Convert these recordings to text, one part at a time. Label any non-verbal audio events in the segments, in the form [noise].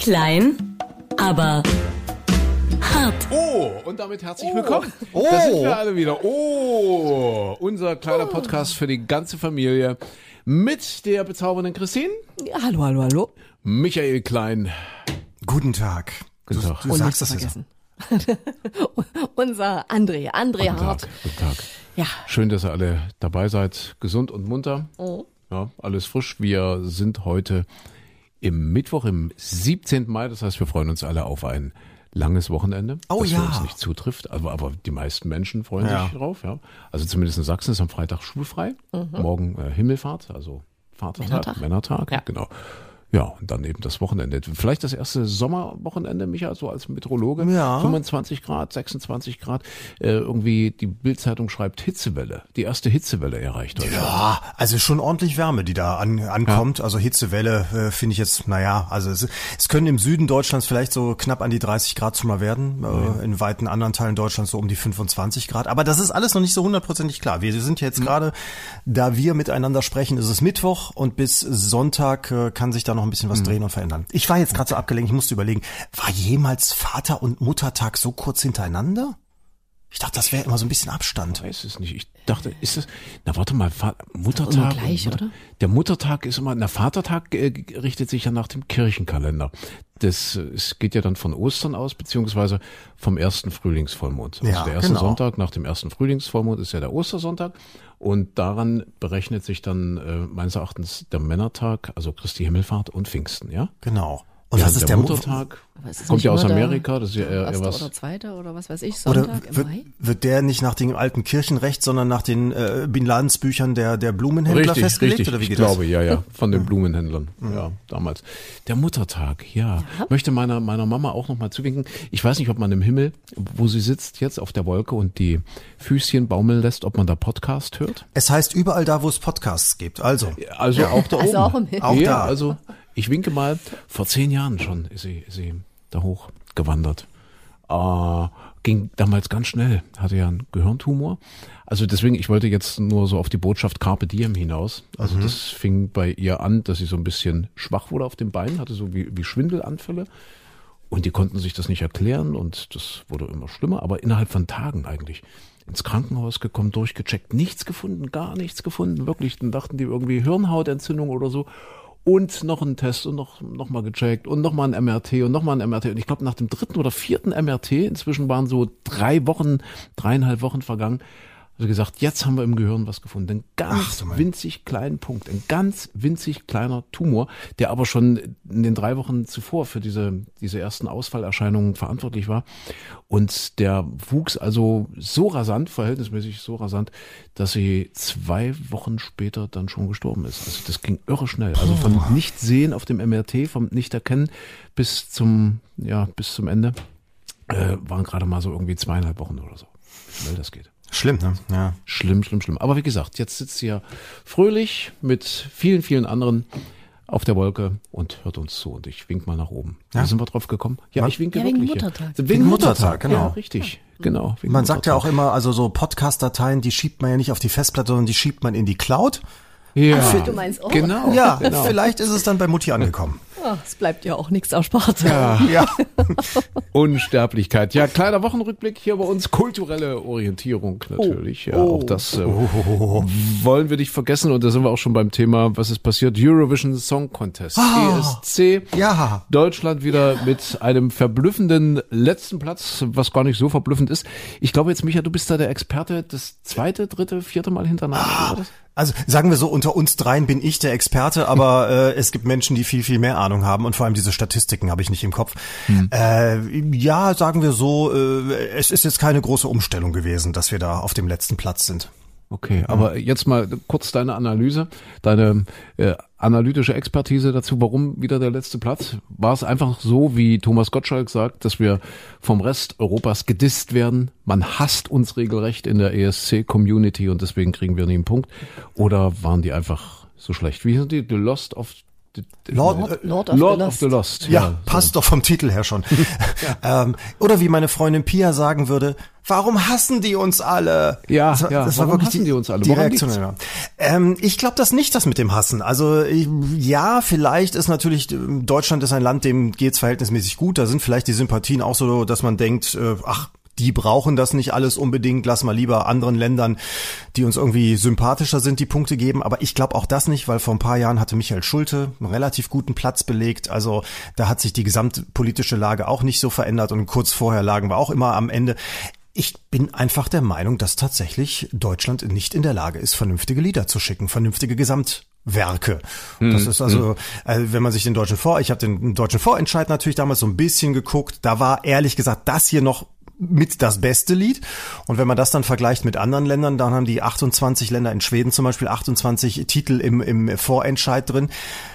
Klein, aber hart. Oh, und damit herzlich willkommen. Oh. Da sind wir alle wieder. Oh, unser kleiner Podcast für die ganze Familie mit der bezaubernden Christine, Hallo, hallo, hallo. Michael Klein. Guten Tag. Guten du, Tag. Du Und sagst das vergessen. [laughs] Unser André, André Guten Hart. Tag. Guten Tag. Ja. Schön, dass ihr alle dabei seid. Gesund und munter. Oh. Ja, alles frisch. Wir sind heute im Mittwoch, im 17. Mai. Das heißt, wir freuen uns alle auf ein langes Wochenende. Oh das ja. uns nicht zutrifft, aber, aber die meisten Menschen freuen Ja. sich drauf. Ja. Also zumindest in Sachsen ist am Freitag schulfrei. Morgen äh, Himmelfahrt, also Vatertag, Männertag. Männertag. Ja. genau. Ja, und dann eben das Wochenende. Vielleicht das erste Sommerwochenende, Micha, so als Meteorologe. Ja. 25 Grad, 26 Grad. Äh, irgendwie, die Bildzeitung schreibt Hitzewelle. Die erste Hitzewelle erreicht heute. Ja, also schon ordentlich Wärme, die da an, ankommt. Also Hitzewelle äh, finde ich jetzt, naja, also es, es können im Süden Deutschlands vielleicht so knapp an die 30 Grad schon mal werden. Äh, in weiten anderen Teilen Deutschlands so um die 25 Grad. Aber das ist alles noch nicht so hundertprozentig klar. Wir sind ja jetzt gerade, da wir miteinander sprechen, ist es Mittwoch und bis Sonntag äh, kann sich da noch ein bisschen was drehen und verändern. Ich war jetzt gerade so abgelenkt, ich musste überlegen, war jemals Vater- und Muttertag so kurz hintereinander? Ich dachte, das wäre immer so ein bisschen Abstand. Ich weiß es nicht. Ich dachte, ist es, na warte mal, Fa- Immer Muttertag. gleich, Mutter- oder? Der Muttertag ist immer, na Vatertag äh, richtet sich ja nach dem Kirchenkalender. Das, äh, es geht ja dann von Ostern aus, beziehungsweise vom ersten Frühlingsvollmond. Also Ja, der erste genau. Sonntag nach dem ersten Frühlingsvollmond ist ja der Ostersonntag. Und daran berechnet sich dann äh, meines Erachtens der Männertag, also Christi Himmelfahrt und Pfingsten, ja? Genau. Und ja, was ist der, der, Mu- Muttertag? Kommt ja aus Amerika, das ist ja eher, eher Erster was. oder zweiter oder was weiß ich, Oder Sonntag im wird, Mai? wird der nicht nach dem alten Kirchenrecht, sondern nach den äh, Bin Ladens Büchern der, der Blumenhändler Richtig, festgelegt? richtig. Oder wie ich geht glaube, das? ja, ja, von den Blumenhändlern, ja, damals. Der Muttertag, ja. Möchte meiner, meiner Mama auch nochmal zuwinken. Ich weiß nicht, ob man im Himmel, wo sie sitzt jetzt auf der Wolke und die Füßchen baumeln lässt, ob man da Podcast hört. Es heißt überall da, wo es Podcasts gibt. Also, Also auch da Also oben. auch im Himmel. Auch ja, da. also ich winke mal, vor zehn Jahren schon ist sie, ist sie da hoch gewandert. Äh, ging damals ganz schnell, hatte ja einen Gehirntumor. Also deswegen, ich wollte jetzt nur so auf die Botschaft Carpe Diem hinaus. Also das fing bei ihr an, dass sie so ein bisschen schwach wurde auf den Beinen, hatte so wie, wie Schwindelanfälle. Und die konnten sich das nicht erklären und das wurde immer schlimmer, aber innerhalb von Tagen eigentlich ins Krankenhaus gekommen, durchgecheckt, nichts gefunden, gar nichts gefunden, wirklich. Dann dachten die irgendwie Hirnhautentzündung oder so. Und noch ein Test und noch, noch mal gecheckt und noch mal ein MRT und noch mal ein MRT. Und ich glaube, nach dem dritten oder vierten MRT, inzwischen waren so drei Wochen, dreieinhalb Wochen vergangen, also gesagt, jetzt haben wir im Gehirn was gefunden. Einen ganz Ach, winzig kleinen Punkt, ein ganz winzig kleiner Tumor, der aber schon in den drei Wochen zuvor für diese, diese ersten Ausfallerscheinungen verantwortlich war. Und der wuchs also so rasant, verhältnismäßig so rasant, dass sie zwei Wochen später dann schon gestorben ist. Also das ging irre schnell. Also vom Nichtsehen auf dem MRT, vom Nicht-Erkennen bis zum, ja, bis zum Ende, äh, waren gerade mal so irgendwie zweieinhalb Wochen oder so. Wie schnell das geht. Schlimm, ne? Ja. Schlimm, schlimm, schlimm. Aber wie gesagt, jetzt sitzt sie ja fröhlich mit vielen, vielen anderen auf der Wolke und hört uns zu. Und ich wink mal nach oben. Ja. Wie sind wir drauf gekommen? Ja, ich winke Ja, wegen wirklich. Muttertag. Wegen, Wegen Muttertag, Muttertag, genau. Ja, richtig. Genau. wegen Man sagt ja auch Muttertag. immer, also so Podcast-Dateien, die schiebt man ja nicht auf die Festplatte, sondern die schiebt man in die Cloud. Ja, Ach, du meinst auch. genau. Ja, genau. vielleicht ist es dann bei Mutti angekommen. Oh, es bleibt ja auch nichts erspart. Ja, Ja. [laughs] Unsterblichkeit. Ja, kleiner Wochenrückblick hier bei uns. Kulturelle Orientierung natürlich. Ja, Oh. auch das äh, wollen wir nicht vergessen. Und da sind wir auch schon beim Thema, was ist passiert? Eurovision Song Contest. Ah. ESC. Ja. Deutschland wieder mit einem verblüffenden letzten Platz, was gar nicht so verblüffend ist. Ich glaube jetzt, Micha, du bist da der Experte das zweite, dritte, vierte Mal hintereinander. Das? Also sagen wir so, unter uns dreien bin ich der Experte, aber äh, es gibt Menschen, die viel, viel mehr Ahnung haben und vor allem diese Statistiken habe ich nicht im Kopf. Äh, ja, sagen wir so, äh, es ist jetzt keine große Umstellung gewesen, dass wir da auf dem letzten Platz sind. Okay, aber jetzt mal kurz deine Analyse, deine äh, analytische Expertise dazu, warum wieder der letzte Platz? War es einfach so, wie Thomas Gottschalk sagt, dass wir vom Rest Europas gedisst werden? Man hasst uns regelrecht in der ESC-Community und deswegen kriegen wir nie einen Punkt? Oder waren die einfach so schlecht? Wie sind die? The Lost of Lord, Lord of Lord the of the Lost. Ja, passt doch vom Titel her schon. [laughs] [laughs] ähm, oder wie meine Freundin Pia sagen würde, warum hassen die uns alle? Ja, das war, ja, das war warum wirklich hassen die uns alle? Die Reaktion. Ja. Ähm, ich glaube das nicht, das mit dem Hassen. Also ich, ja, vielleicht ist natürlich, Deutschland ist ein Land, dem geht's verhältnismäßig gut. Da sind vielleicht die Sympathien auch so, dass man denkt, äh, ach, die brauchen das nicht alles unbedingt, lass mal lieber anderen Ländern, die uns irgendwie sympathischer sind, die Punkte geben. Aber ich glaube auch das nicht, weil vor ein paar Jahren hatte Michael Schulte einen relativ guten Platz belegt. Also da hat sich die gesamtpolitische Lage auch nicht so verändert und kurz vorher lagen wir auch immer am Ende. Ich bin einfach der Meinung, dass tatsächlich Deutschland nicht in der Lage ist, vernünftige Lieder zu schicken, vernünftige Gesamtwerke. Das ist also, äh, wenn man sich den deutschen Vor, ich habe den deutschen Vorentscheid natürlich damals so ein bisschen geguckt, da war ehrlich gesagt das hier noch mit das beste Lied. Und wenn man das dann vergleicht mit anderen Ländern, dann haben die 28 Länder in Schweden zum Beispiel 28 Titel im, im Vorentscheid drin.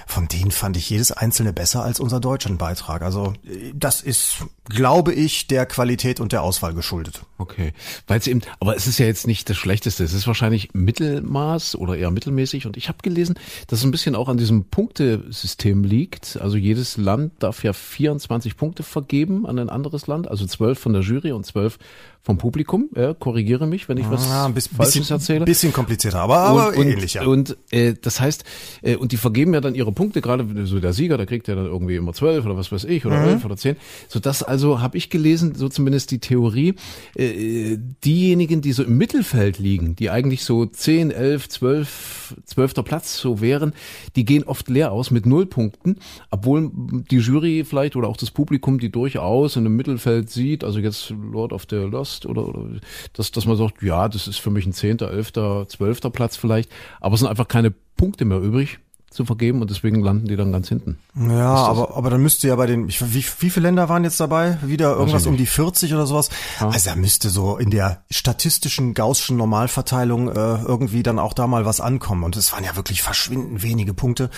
Von denen fand ich jedes einzelne besser als unser deutschen Beitrag. Also das ist, glaube ich, der Qualität und der Auswahl geschuldet. Okay, weil es eben, aber es ist ja jetzt nicht das Schlechteste. Es ist wahrscheinlich Mittelmaß oder eher mittelmäßig. Und ich habe gelesen, dass es ein bisschen auch an diesem Punktesystem liegt. Also jedes Land darf ja 24 Punkte vergeben an ein anderes Land, also 12 von der Jury und 12 vom Publikum. Ja, korrigiere mich, wenn ich was ein bisschen, Falsches bisschen, erzähle. bisschen komplizierter, aber, aber und, und, ähnlich, ja. Und äh, das heißt, äh, und die vergeben ja dann ihre Punkte, gerade so der Sieger, der kriegt ja dann irgendwie immer zwölf oder was weiß ich, oder Mhm. elf oder zehn. So das also habe ich gelesen, so zumindest die Theorie, äh, diejenigen, die so im Mittelfeld liegen, die eigentlich so zehn, elf, zwölf, zwölfter Platz so wären, die gehen oft leer aus mit null Punkten, obwohl die Jury vielleicht oder auch das Publikum die durchaus in einem Mittelfeld sieht, also jetzt Lord of the Lost oder, oder dass, dass man sagt, ja, das ist für mich ein zehnter, elfter, zwölfter Platz vielleicht, aber es sind einfach keine Punkte mehr übrig zu vergeben und deswegen landen die dann ganz hinten. Ja, aber, aber dann müsste ja bei den, ich, wie, wie viele Länder waren jetzt dabei? Wieder irgendwas um die 40 oder sowas? Also da müsste so in der statistischen Gaußschen Normalverteilung äh, irgendwie dann auch da mal was ankommen. Und es waren ja wirklich verschwindend wenige Punkte,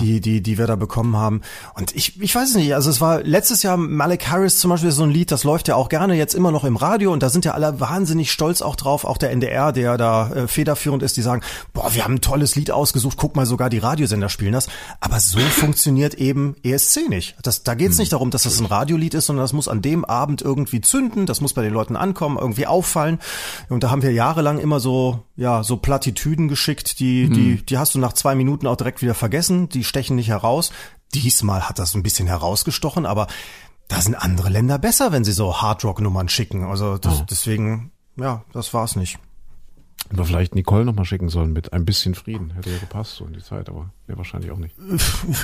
die, die, die wir da bekommen haben. Und ich, ich weiß es nicht, also es war letztes Jahr Malik Harris zum Beispiel so ein Lied, das läuft ja auch gerne jetzt immer noch im Radio und da sind ja alle wahnsinnig stolz auch drauf, auch der NDR, der da äh, federführend ist, die sagen, boah, wir haben ein tolles Lied ausgesucht, guck mal, sogar die Radiosender spielen das. Aber so [laughs] funktioniert eben ESC nicht. Das, da geht es nicht darum, dass das ein Radiolied ist, sondern das muss an dem Abend irgendwie zünden, das muss bei den Leuten ankommen, irgendwie auffallen. Und da haben wir jahrelang immer so, ja, so Plattitüden geschickt, die, die, die hast du nach zwei Minuten auch direkt wieder vergessen, die stechen nicht heraus. Diesmal hat das ein bisschen herausgestochen, aber da sind andere Länder besser, wenn sie so Hardrock-Nummern schicken. Also das, deswegen, ja, das war's nicht. Wir vielleicht Nicole nochmal schicken sollen mit ein bisschen Frieden. Hätte ja gepasst so in die Zeit, aber ja, wahrscheinlich auch nicht.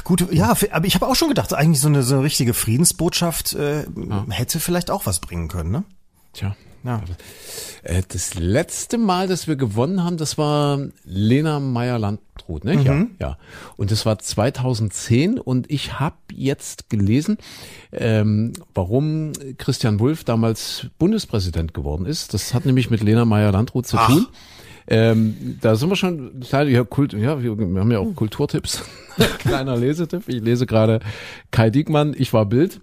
Gut, ja, aber ich habe auch schon gedacht, eigentlich so eine, so eine richtige Friedensbotschaft äh, hätte vielleicht auch was bringen können, ne? Tja. Ja. Äh, Das letzte Mal, dass wir gewonnen haben, das war Lena Meyer-Landrut, ne? Ja, ja. Und das war 2010 und ich habe jetzt gelesen, ähm, warum Christian Wulff damals Bundespräsident geworden ist. Das hat nämlich mit Lena Meyer-Landrut zu Ach. tun. Ähm, da sind wir schon, kleine, ja, Kult, ja, wir, wir haben ja auch Kulturtipps. [laughs] Kleiner Lesetipp. Ich lese gerade Kai Diekmann, Ich war Bild.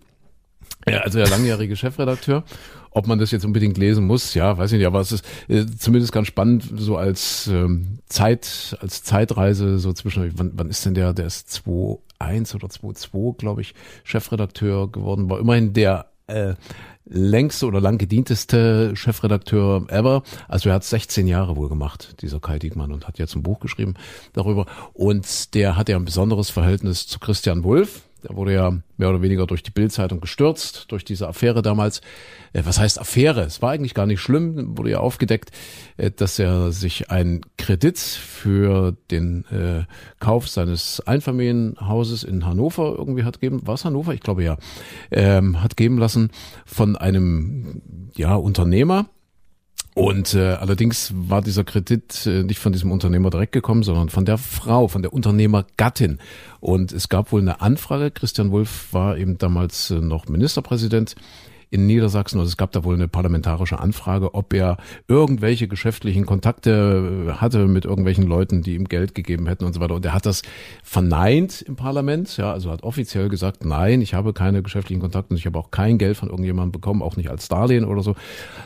Ja, also der langjährige Chefredakteur. Ob man das jetzt unbedingt lesen muss, ja, weiß ich nicht, aber es ist äh, zumindest ganz spannend, so als ähm, Zeit, als Zeitreise, so zwischen, wann, wann ist denn der, der ist 2.1 oder 2.2, glaube ich, Chefredakteur geworden, war immerhin der äh, längste oder lang gedienteste Chefredakteur ever. Also er hat 16 Jahre wohl gemacht, dieser Kai Diekmann, und hat jetzt ein Buch geschrieben darüber. Und der hat ja ein besonderes Verhältnis zu Christian Wulff. Der wurde ja mehr oder weniger durch die Bildzeitung gestürzt, durch diese Affäre damals. Äh, Was heißt Affäre? Es war eigentlich gar nicht schlimm, wurde ja aufgedeckt, äh, dass er sich einen Kredit für den äh, Kauf seines Einfamilienhauses in Hannover irgendwie hat geben, war es Hannover? Ich glaube ja, ähm, hat geben lassen von einem ja Unternehmer, und äh, allerdings war dieser Kredit äh, nicht von diesem Unternehmer direkt gekommen, sondern von der Frau, von der Unternehmergattin. Und es gab wohl eine Anfrage. Christian Wulff war eben damals äh, noch Ministerpräsident in Niedersachsen, also es gab da wohl eine parlamentarische Anfrage, ob er irgendwelche geschäftlichen Kontakte äh, hatte mit irgendwelchen Leuten, die ihm Geld gegeben hätten und so weiter. Und er hat das verneint im Parlament, ja, also hat offiziell gesagt, nein, ich habe keine geschäftlichen Kontakte und ich habe auch kein Geld von irgendjemandem bekommen, auch nicht als Darlehen oder so.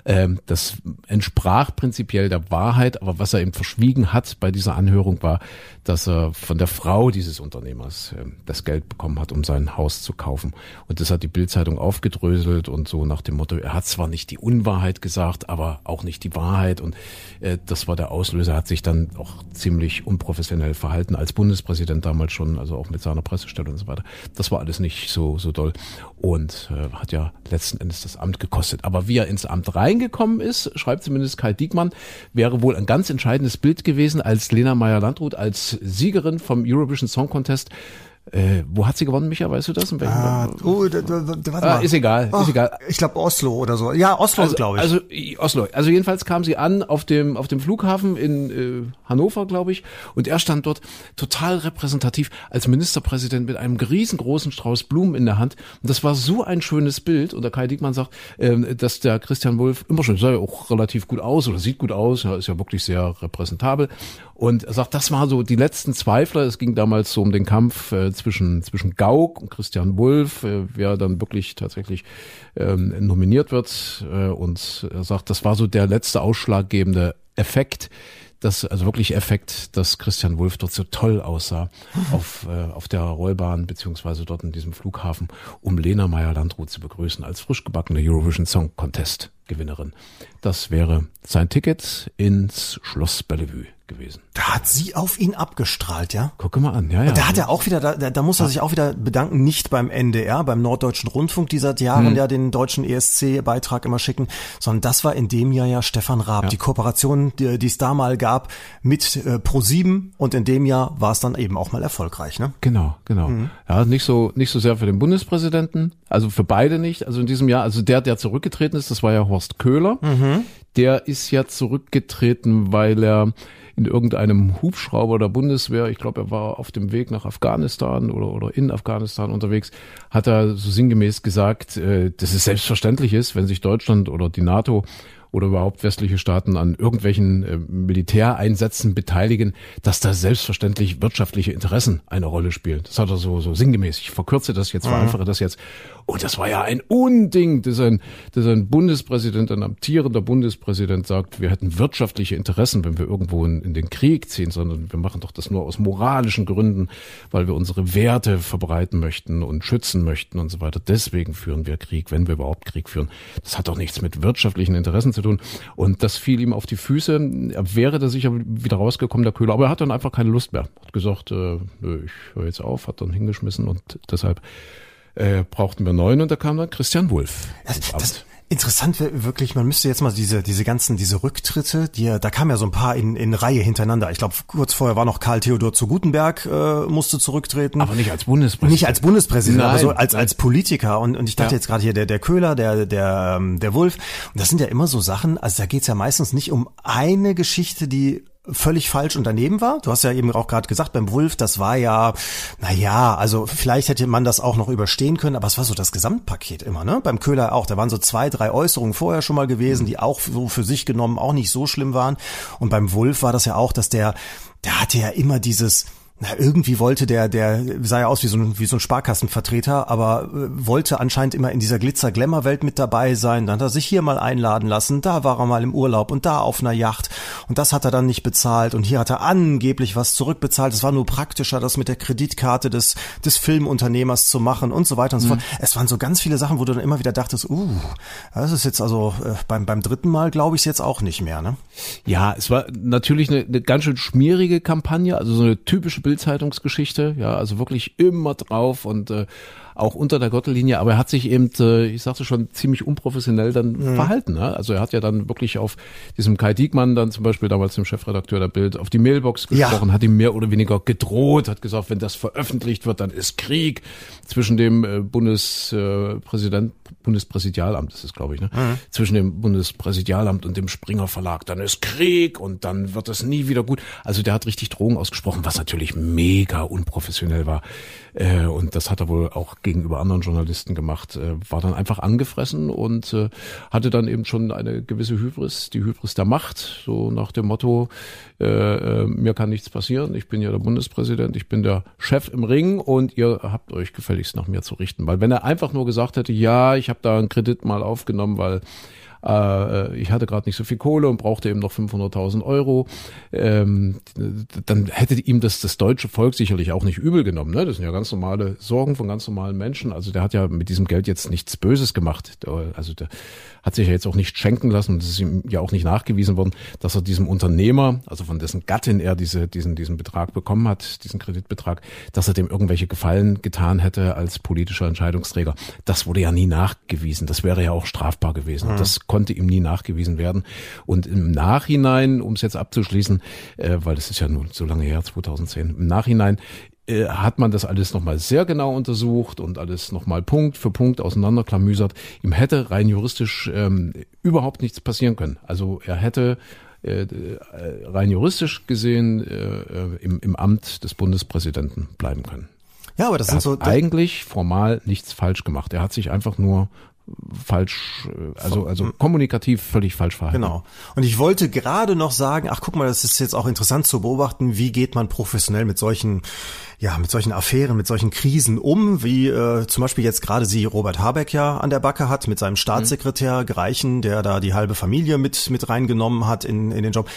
Ähm, das entsprach prinzipiell der Wahrheit, aber was er eben verschwiegen hat bei dieser Anhörung war, dass er von der Frau dieses Unternehmers äh, das Geld bekommen hat, um sein Haus zu kaufen. Und das hat die Bildzeitung aufgedröselt und so nach dem Motto, er hat zwar nicht die Unwahrheit gesagt, aber auch nicht die Wahrheit. Und äh, das war der Auslöser, hat sich dann auch ziemlich unprofessionell verhalten als Bundespräsident damals schon, also auch mit seiner Pressestelle und so weiter. Das war alles nicht so, so doll und äh, hat ja letzten Endes das Amt gekostet. Aber wie er ins Amt reingekommen ist, schreibt zumindest Kai Diekmann, wäre wohl ein ganz entscheidendes Bild gewesen, als Lena Meyer-Landrut als Siegerin vom Eurovision Song Contest äh, wo hat sie gewonnen, Micha? Weißt du das? Ah, oh, da, da, da, warte ah, mal. ist egal, oh, ist egal. Ich glaube Oslo oder so. Ja, Oslo, also, glaube ich. Also Oslo. Also jedenfalls kam sie an auf dem auf dem Flughafen in äh, Hannover, glaube ich, und er stand dort total repräsentativ als Ministerpräsident mit einem riesengroßen Strauß Blumen in der Hand. Und das war so ein schönes Bild. Und der Kai Diekmann sagt, äh, dass der Christian Wulff immer schon sah ja auch relativ gut aus oder sieht gut aus, ja, ist ja wirklich sehr repräsentabel. Und er sagt, das war so die letzten Zweifler. Es ging damals so um den Kampf äh, zwischen, zwischen Gauck und Christian Wulff, äh, wer dann wirklich tatsächlich ähm, nominiert wird. Äh, und er sagt, das war so der letzte ausschlaggebende Effekt das also wirklich Effekt, dass Christian Wulff dort so toll aussah [laughs] auf, äh, auf der Rollbahn beziehungsweise dort in diesem Flughafen, um Lena Meyer-Landrut zu begrüßen als frisch gebackene Eurovision Song Contest Gewinnerin. Das wäre sein Ticket ins Schloss Bellevue gewesen. Da hat sie auf ihn abgestrahlt, ja? Gucke mal an, ja, ja. Und da hat er auch wieder, da, da muss er sich auch wieder bedanken, nicht beim NDR, beim Norddeutschen Rundfunk, die seit Jahren Hm. ja den deutschen ESC-Beitrag immer schicken, sondern das war in dem Jahr ja Stefan Raab. Ja. Die Kooperation, die, die es da mal gab mit äh, Pro7 und in dem Jahr war es dann eben auch mal erfolgreich, ne? Genau, genau. Mhm. Ja, nicht so, nicht so sehr für den Bundespräsidenten, also für beide nicht. Also in diesem Jahr, also der, der zurückgetreten ist, das war ja Horst Köhler. Mhm. Der ist ja zurückgetreten, weil er in irgendeinem Hubschrauber der Bundeswehr, ich glaube, er war auf dem Weg nach Afghanistan oder, oder in Afghanistan unterwegs, hat er so sinngemäß gesagt, äh, dass es selbstverständlich ist, wenn sich Deutschland oder die NATO oder überhaupt westliche Staaten an irgendwelchen äh, Militäreinsätzen beteiligen, dass da selbstverständlich wirtschaftliche Interessen eine Rolle spielen. Das hat er so, so sinngemäß. Ich verkürze das jetzt, vereinfache das jetzt. Und das war ja ein Unding, dass ein, dass ein Bundespräsident, ein amtierender Bundespräsident sagt, wir hätten wirtschaftliche Interessen, wenn wir irgendwo in, in den Krieg ziehen, sondern wir machen doch das nur aus moralischen Gründen, weil wir unsere Werte verbreiten möchten und schützen möchten und so weiter. Deswegen führen wir Krieg, wenn wir überhaupt Krieg führen. Das hat doch nichts mit wirtschaftlichen Interessen zu tun. Und das fiel ihm auf die Füße. Er wäre da sicher wieder rausgekommen, der Köhler. Aber er hat dann einfach keine Lust mehr. Hat gesagt, äh, nö, ich höre jetzt auf, hat dann hingeschmissen und deshalb äh, brauchten wir neun und da kam dann Christian Wulff. Das, das. Interessant wär wirklich, man müsste jetzt mal diese, diese ganzen, diese Rücktritte, die, ja- da kamen ja so ein paar in, in Reihe hintereinander. Ich glaube, kurz vorher war noch Karl Theodor zu Gutenberg, äh, musste zurücktreten. Aber nicht als Bundespräsident. Nicht als Bundespräsident, aber Nein. so als als Politiker und und ich dachte Ja. jetzt gerade hier der der Köhler, der der ähm, der Wolf und das sind ja immer so Sachen, also da geht's ja meistens nicht um eine Geschichte, die völlig falsch und daneben war. Du hast ja eben auch gerade gesagt, beim Wolf, das war ja, na ja, also vielleicht hätte man das auch noch überstehen können, aber es war so das Gesamtpaket immer, ne? Beim Köhler auch, da waren so zwei, drei Äußerungen vorher schon mal gewesen, die auch so für sich genommen auch nicht so schlimm waren. Und beim Wolf war das ja auch, dass der, der hatte ja immer dieses, na, irgendwie wollte der, der sah ja aus wie so ein, wie so ein Sparkassenvertreter, aber äh, wollte anscheinend immer in dieser Glitzer-Glamour-Welt mit dabei sein. Dann hat er sich hier mal einladen lassen, da war er mal im Urlaub und da auf einer Yacht und das hat er dann nicht bezahlt und hier hat er angeblich was zurückbezahlt. Es war nur praktischer, das mit der Kreditkarte des, des Filmunternehmers zu machen und so weiter und so fort. Es waren so ganz viele Sachen, wo du dann immer wieder dachtest, uh, das ist jetzt also äh, beim, beim dritten Mal glaube ich es jetzt auch nicht mehr, ne? Ja, es war natürlich eine, eine ganz schön schmierige Kampagne, also so eine typische Bildzeitungsgeschichte, ja, also wirklich immer drauf und äh, auch unter der Gürtellinie, aber er hat sich eben, äh, ich sagte schon, ziemlich unprofessionell dann verhalten. Ne? Also er hat ja dann wirklich auf diesem Kai Diekmann dann zum Beispiel damals dem Chefredakteur der Bild auf die Mailbox Ja. gesprochen, hat ihm mehr oder weniger gedroht, hat gesagt, wenn das veröffentlicht wird, dann ist Krieg zwischen dem äh, Bundespräsident, Bundespräsidialamt, das ist glaube ich, ne? zwischen dem Bundespräsidialamt und dem Springer Verlag, dann ist Krieg und dann wird es nie wieder gut. Also der hat richtig Drohungen ausgesprochen, was natürlich mega unprofessionell war. Äh, und das hat er wohl auch gegenüber anderen Journalisten gemacht, äh, war dann einfach angefressen und äh, hatte dann eben schon eine gewisse Hybris, die Hybris der Macht, so nach dem Motto, mir kann nichts passieren, ich bin ja der Bundespräsident, ich bin der Chef im Ring und ihr habt euch gefälligst nach mir zu richten. Weil wenn er einfach nur gesagt hätte, ja, ich habe da einen Kredit mal aufgenommen, weil äh, ich hatte gerade nicht so viel Kohle und brauchte eben noch 500.000 Euro, ähm, dann hätte ihm das das deutsche Volk sicherlich auch nicht übel genommen. Ne? Das sind ja ganz normale Sorgen von ganz normalen Menschen. Also der hat ja mit diesem Geld jetzt nichts Böses gemacht. Also der hat sich ja jetzt auch nicht schenken lassen und es ist ihm ja auch nicht nachgewiesen worden, dass er diesem Unternehmer, also von dessen Gattin er diese, diesen, diesen Betrag bekommen hat, diesen Kreditbetrag, dass er dem irgendwelche Gefallen getan hätte als politischer Entscheidungsträger. Das wurde ja nie nachgewiesen. Das wäre ja auch strafbar gewesen. Mhm. Das konnte ihm nie nachgewiesen werden. Und im Nachhinein, um es jetzt abzuschließen, äh, weil das ist ja nun so lange her, 2010, im Nachhinein äh, hat man das alles nochmal sehr genau untersucht und alles nochmal Punkt für Punkt auseinanderklamüsert. Ihm hätte rein juristisch ähm, überhaupt nichts passieren können. Also er hätte äh, äh rein juristisch gesehen äh, äh, im, im Amt des Bundespräsidenten bleiben können. Ja, aber das er sind so eigentlich formal nichts falsch gemacht. Er hat sich einfach nur falsch, äh, also, also kommunikativ völlig falsch verhalten. Genau. Und ich wollte gerade noch sagen, ach guck mal, das ist jetzt auch interessant zu beobachten, wie geht man professionell mit solchen, ja, mit solchen Affären, mit solchen Krisen um, wie äh, zum Beispiel jetzt gerade sie Robert Habeck ja an der Backe hat mit seinem Staatssekretär mhm. Greichen, der da die halbe Familie mit, mit reingenommen hat in, in den Job.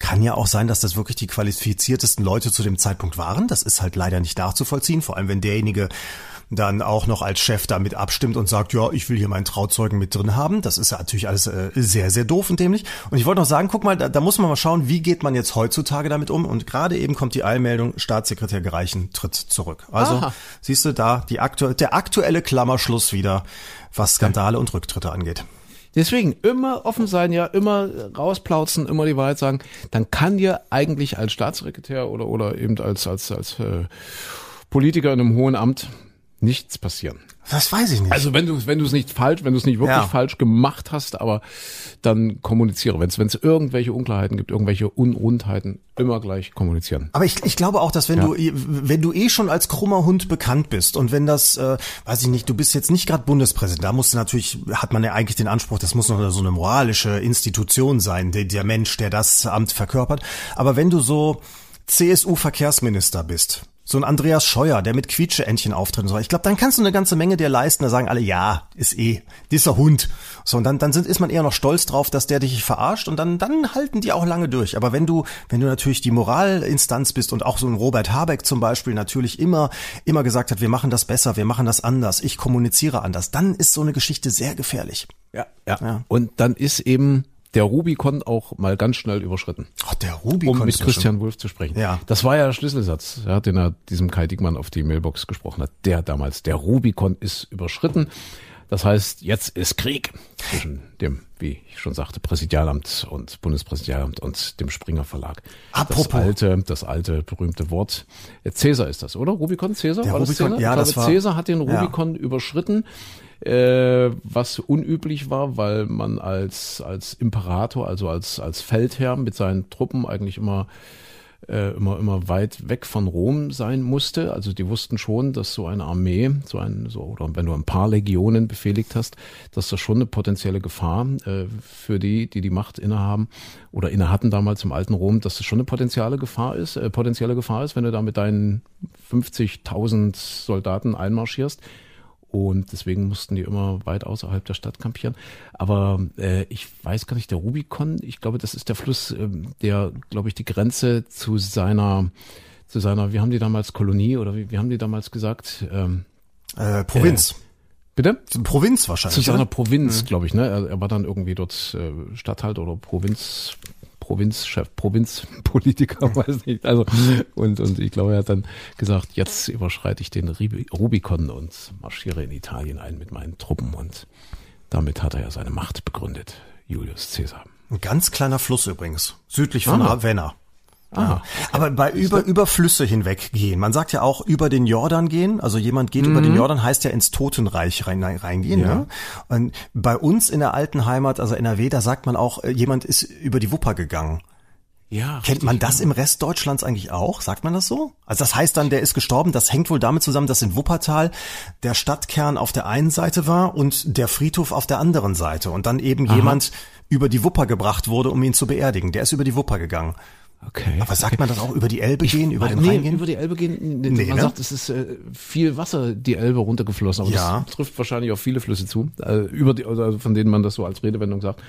Kann ja auch sein, dass das wirklich die qualifiziertesten Leute zu dem Zeitpunkt waren. Das ist halt leider nicht nachzuvollziehen, vor allem wenn derjenige dann auch noch als Chef damit abstimmt und sagt, ja, ich will hier meinen Trauzeugen mit drin haben. Das ist ja natürlich alles äh, sehr, sehr doof und dämlich. Und ich wollte noch sagen, guck mal, da, da muss man mal schauen, wie geht man jetzt heutzutage damit um. Und gerade eben kommt die Eilmeldung, Staatssekretär Gereichen tritt zurück. Also Aha. siehst du da die aktu der aktuelle Klammerschluss wieder, was Skandale und Rücktritte angeht. Deswegen immer offen sein, ja, immer rausplauzen, immer die Wahrheit sagen. Dann kann dir eigentlich als Staatssekretär oder oder eben als als als äh, Politiker in einem hohen Amt nichts passieren. Das weiß ich nicht. Also wenn du wenn du es nicht falsch, wenn du es nicht wirklich ja. falsch gemacht hast, aber dann kommuniziere. Wenn es wenn es irgendwelche Unklarheiten gibt, irgendwelche Unrundheiten, immer gleich kommunizieren. Aber ich, ich glaube auch, dass wenn ja. du wenn du eh schon als krummer Hund bekannt bist und wenn das, äh, weiß ich nicht, du bist jetzt nicht gerade Bundespräsident, da musst du natürlich hat man ja eigentlich den Anspruch, das muss noch so eine moralische Institution sein, der, der Mensch, der das Amt verkörpert. Aber wenn du so CSU-Verkehrsminister bist so ein Andreas Scheuer, der mit Quietscheentchen auftritt und so. Ich glaube, dann kannst du eine ganze Menge dir leisten. Da sagen alle, ja, ist eh, dieser Hund. So, und dann, dann sind, ist man eher noch stolz drauf, dass der dich verarscht und dann, dann halten die auch lange durch. Aber wenn du, wenn du natürlich die Moralinstanz bist und auch so ein Robert Habeck zum Beispiel natürlich immer, immer gesagt hat, wir machen das besser, wir machen das anders, ich kommuniziere anders, dann ist so eine Geschichte sehr gefährlich. Ja, ja. ja. Und dann ist eben der Rubikon auch mal ganz schnell überschritten. Ach, der Rubikon. Um mit Christian schon... Wulff zu sprechen. Ja. Das war ja der Schlüsselsatz, ja, den er diesem Kai Dickmann auf die Mailbox gesprochen hat. Der damals, der Rubikon ist überschritten. Das heißt, jetzt ist Krieg zwischen dem, wie ich schon sagte, Präsidialamt und Bundespräsidialamt und dem Springer Verlag. Apropos. Das alte, das alte berühmte Wort. Cäsar ist das, oder? Rubikon Cäsar? Der Rubikon, das ja, glaube, das war, Cäsar hat den Rubikon ja. überschritten äh, was unüblich war, weil man als, als Imperator, also als, als Feldherr mit seinen Truppen eigentlich immer äh, immer immer weit weg von Rom sein musste. Also die wussten schon, dass so eine Armee, so ein so oder wenn du ein paar Legionen befehligt hast, dass das schon eine potenzielle Gefahr äh, für die, die die Macht innehaben oder inne hatten damals im alten Rom, dass das schon eine potenzielle Gefahr ist, äh, potenzielle Gefahr ist, wenn du da mit deinen 50.000 Soldaten einmarschierst und deswegen mussten die immer weit außerhalb der Stadt kampieren. Aber äh, ich weiß gar nicht, der Rubikon, ich glaube, das ist der Fluss, äh, der, glaube ich, die Grenze zu seiner, zu seiner, wie haben die damals Kolonie oder wie, wie haben die damals gesagt? Ähm, äh, Provinz. Äh, Bitte? Provinz wahrscheinlich. Zu seiner Provinz, mhm. glaube ich, ne? Er, er, war dann irgendwie dort äh, Stadthalter oder Provinz, Provinzchef, Provinzpolitiker, [laughs] weiß nicht. Also und und ich glaube, er hat dann gesagt, jetzt überschreite ich den Rubikon und marschiere in Italien ein mit meinen Truppen und damit hat er ja seine Macht begründet, Julius Caesar. Ein ganz kleiner Fluss übrigens, südlich von ah. Ravenna. Ah, aber bei über, über Flüsse hinweg gehen. Man sagt ja auch über den Jordan gehen. Also jemand geht mhm. über den mhm. Jordan, heißt ja ins Totenreich rein, reingehen. Ja. Ne? Und bei uns in der alten Heimat, also NRW, da sagt man auch, äh, jemand ist über die Wupper gegangen. Ja, Kennt man das im Rest Deutschlands eigentlich auch? Sagt man das so? Also das heißt dann, der ist gestorben. Das hängt wohl damit zusammen, dass in Wuppertal der Stadtkern auf der einen Seite war und der Friedhof auf der anderen Seite. Und dann eben jemand über die Wupper gebracht wurde, um ihn zu beerdigen. Der ist über die Wupper gegangen. Okay. Aber sagt man das auch über die Elbe gehen, über den nee, Rhein gehen? über die Elbe gehen. Nee, Nee, man ne? sagt, es ist äh, viel Wasser die Elbe runtergeflossen, aber Ja. das trifft wahrscheinlich auf viele Flüsse zu, äh, über die, oder von denen man das so als Redewendung sagt.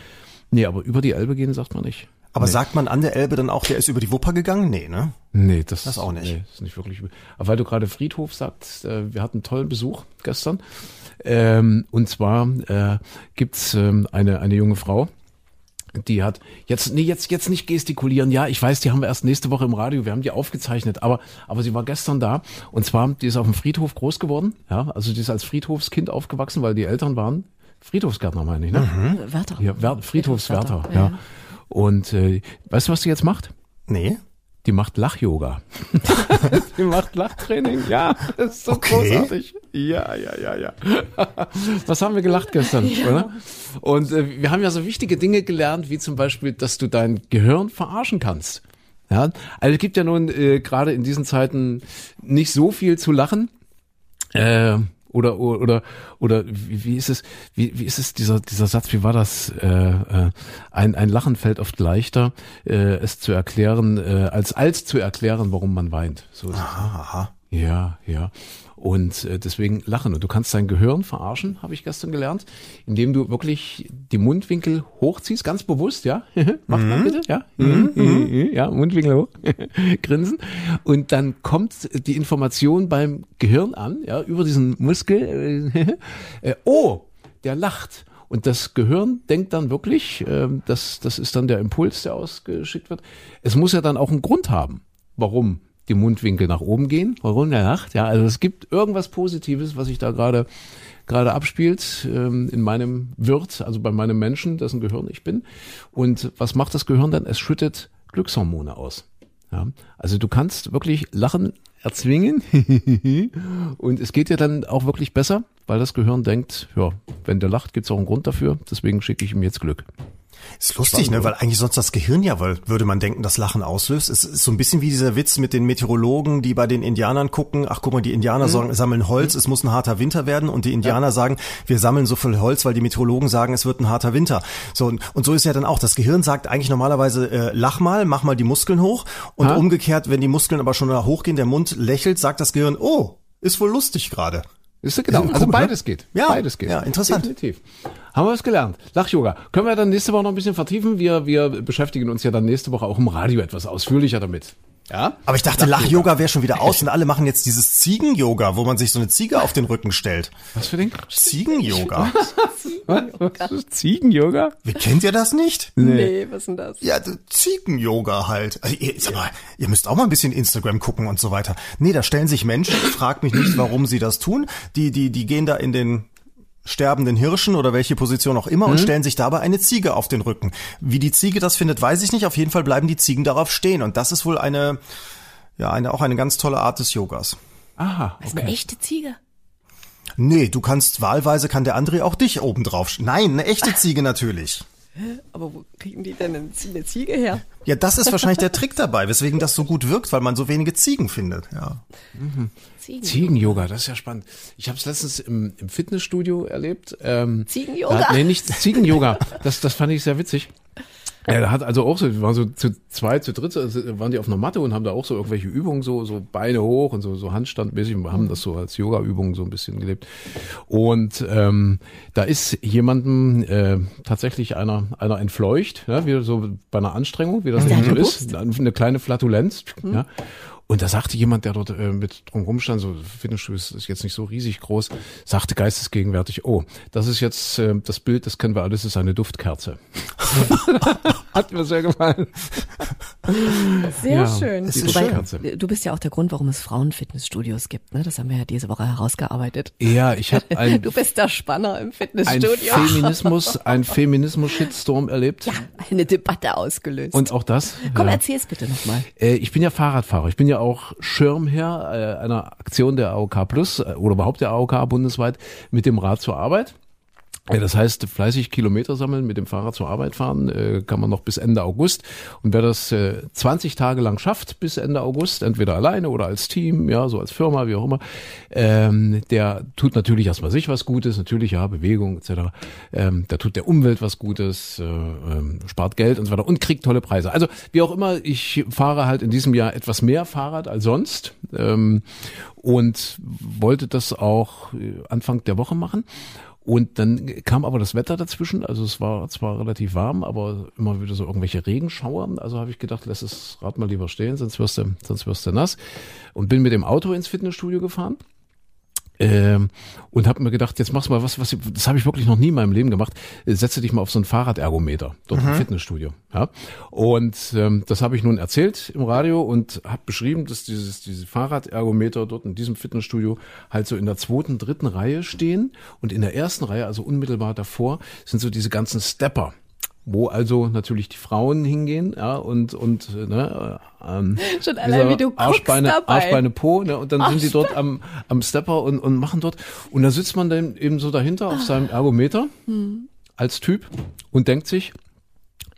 Nee, aber über die Elbe gehen sagt man nicht. Aber sagt man an der Elbe dann auch, der ist über die Wupper gegangen? Nee, ne? Nee, das, Das auch nicht. Nee, ist nicht wirklich. Aber weil du gerade Friedhof sagst, äh, wir hatten einen tollen Besuch gestern. Ähm, und zwar äh, gibt's ähm, eine eine junge Frau, die hat jetzt nee jetzt jetzt nicht gestikulieren. Ja, ich weiß, die haben wir erst nächste Woche im Radio. Wir haben die aufgezeichnet, aber aber sie war gestern da und zwar die ist auf dem Friedhof groß geworden. Ja, also die ist als Friedhofskind aufgewachsen, weil die Eltern waren Friedhofsgärtner, meine ich, ne? Wörter. Ja, Wer Friedhofswärter. Friedhofswärter, Ja. ja. Und äh, weißt du, was die jetzt macht? Nee? Die macht Lach-Yoga. [laughs] [laughs] die macht Lachtraining. Ja, das ist so Okay. großartig. Ja, ja, ja, ja. [laughs] Was haben wir gelacht gestern, oder? Und äh, wir haben ja so wichtige Dinge gelernt, wie zum Beispiel, dass du dein Gehirn verarschen kannst. Ja, also es gibt ja nun äh, gerade in diesen Zeiten nicht so viel zu lachen. Äh, oder oder oder wie, wie ist es wie, wie ist es dieser dieser Satz wie war das äh, äh, ein ein Lachen fällt oft leichter äh, es zu erklären äh, als als zu erklären warum man weint so. Aha, aha. ja ja und äh, deswegen lachen. Und du kannst dein Gehirn verarschen habe ich gestern gelernt indem du wirklich die Mundwinkel hochziehst ganz bewusst ja? [laughs] Mach mal bitte ja? Ja Mundwinkel hoch [laughs] grinsen. Und dann kommt die Information beim Gehirn an ja über diesen Muskel [laughs] äh, oh der lacht. Und das Gehirn denkt dann wirklich, ähm, das, das ist dann der Impuls, der ausgeschickt wird. Es muss ja dann auch einen Grund haben, warum die Mundwinkel nach oben gehen, warum der lacht. Ja, also es gibt irgendwas Positives, was sich da gerade gerade abspielt ähm, in meinem Wirt, also bei meinem Menschen, dessen Gehirn ich bin. Und was macht das Gehirn dann? Es schüttet Glückshormone aus. Ja, also du kannst wirklich Lachen erzwingen [laughs] und es geht dir dann auch wirklich besser, weil das Gehirn denkt, ja, wenn der lacht, gibt's auch einen Grund dafür, deswegen schicke ich ihm jetzt Glück. Ist lustig, ne? Weil eigentlich sonst das Gehirn ja, weil, würde man denken, das Lachen auslöst. Es ist so ein bisschen wie dieser Witz mit den Meteorologen, die bei den Indianern gucken. Ach, guck mal, die Indianer sagen, sammeln Holz, es muss ein harter Winter werden. Und die Indianer sagen, wir sammeln so viel Holz, weil die Meteorologen sagen, es wird ein harter Winter. So, und, und so ist ja dann auch. Das Gehirn sagt eigentlich normalerweise, äh, lach mal, mach mal die Muskeln hoch. Und Ha? umgekehrt, wenn die Muskeln aber schon hochgehen, der Mund lächelt, sagt das Gehirn, oh, ist wohl lustig gerade. Ist ja genau, Cool, also ne? beides geht. Ja, beides geht. ja, interessant. Definitiv. Haben wir was gelernt. Lach-Yoga. Können wir dann nächste Woche noch ein bisschen vertiefen? Wir, wir beschäftigen uns ja dann nächste Woche auch im Radio etwas ausführlicher damit. Ja? Aber ich dachte, Lach-Yoga wäre schon wieder aus und alle machen jetzt dieses Ziegen-Yoga, wo man sich so eine Ziege auf den Rücken stellt. Was für den? [laughs] Ziegen-Yoga. Was? Was ist Ziegen-Yoga? Wie kennt ihr das nicht? Nee, was ist denn das? Ja, Ziegen-Yoga halt. Also ihr, sag mal, ihr müsst auch mal ein bisschen Instagram gucken und so weiter. Nee, da stellen sich Menschen, fragt mich nicht, warum sie das tun. Die, die, die gehen da in den sterbenden Hirschen oder welche Position auch immer und stellen sich dabei eine Ziege auf den Rücken. Wie die Ziege das findet, weiß ich nicht. Auf jeden Fall bleiben die Ziegen darauf stehen. Und das ist wohl eine, ja, eine, auch eine ganz tolle Art des Yogas. Aha, Das ist eine okay. echte Ziege. Nee, du kannst wahlweise kann der André auch dich oben drauf. sch- Nein, eine echte Ziege natürlich. Aber wo kriegen die denn eine Ziege her? Ja, das ist wahrscheinlich der Trick dabei, weswegen das so gut wirkt, weil man so wenige Ziegen findet. Ja. Ziegen. Ziegen-Yoga, das ist ja spannend. Ich habe es letztens im, im Fitnessstudio erlebt. Ähm, Ziegen-Yoga? da- Nee, nicht Ziegen-Yoga. Das, das fand ich sehr witzig. Er hat also auch so, waren so zu zwei, zu dritt, also waren die auf einer Matte und haben da auch so irgendwelche Übungen, so, so Beine hoch und so, so Handstandmäßig und haben das so als Yoga-Übung so ein bisschen gelebt. Und ähm, da ist jemandem äh, tatsächlich einer, einer entfleucht, ja, wie so bei einer Anstrengung, wie das eben so ist, eine kleine Flatulenz, ja. Und da sagte jemand, der dort äh, mit drum rumstand, so Fitnessstudio ist, ist jetzt nicht so riesig groß, sagte geistesgegenwärtig, oh, das ist jetzt äh, das Bild, das kennen wir alles, ist eine Duftkerze. [laughs] Hat mir sehr gefallen. Sehr Ja, schön. Wobei, schön. du bist ja auch der Grund, warum es Frauenfitnessstudios gibt. Ne? Das haben wir ja diese Woche herausgearbeitet. Ja, ich habe ein, [laughs] Du bist der Spanner im ein Fitnessstudio. Feminismus, ein Feminismus-Shitstorm erlebt. ja, eine Debatte ausgelöst. Und auch das. Komm, ja. erzähl's bitte nochmal. Äh, ich bin ja Fahrradfahrer. Ich bin ja auch Schirmherr äh, einer Aktion der AOK Plus äh, oder überhaupt der AOK bundesweit mit dem Rad zur Arbeit. Das heißt, fleißig Kilometer sammeln, mit dem Fahrrad zur Arbeit fahren, äh, kann man noch bis Ende August. Und wer das äh, 20 Tage lang schafft, bis Ende August, entweder alleine oder als Team, ja, so als Firma, wie auch immer, ähm, der tut natürlich erstmal sich was Gutes, natürlich, ja, Bewegung etc. Ähm, der tut der Umwelt was Gutes, äh, ähm, spart Geld und so weiter und kriegt tolle Preise. Also wie auch immer, ich fahre halt in diesem Jahr etwas mehr Fahrrad als sonst ähm, und wollte das auch äh, Anfang der Woche machen. Und dann kam aber das Wetter dazwischen. Also es war zwar relativ warm, aber immer wieder so irgendwelche Regenschauer. Also habe ich gedacht, lass das Rad mal lieber stehen, sonst wirst du, sonst wirst du nass. Und bin mit dem Auto ins Fitnessstudio gefahren. Ähm, und habe mir gedacht, jetzt machst du mal was, was das habe ich wirklich noch nie in meinem Leben gemacht. Setze dich mal auf so ein Fahrradergometer dort mhm. im Fitnessstudio. Ja, und ähm, das habe ich nun erzählt im Radio und habe beschrieben, dass dieses diese Fahrradergometer dort in diesem Fitnessstudio halt so in der zweiten, dritten Reihe stehen und in der ersten Reihe, also unmittelbar davor, sind so diese ganzen Stepper wo also natürlich die Frauen hingehen, ja, und, und, ne, ähm, Schon allein wie du Arschbeine, dabei. Arschbeine Po, ne, und dann sind die dort am, am Stepper und, und machen dort, und da sitzt man dann eben so dahinter auf seinem Ergometer, hm. als Typ, und denkt sich,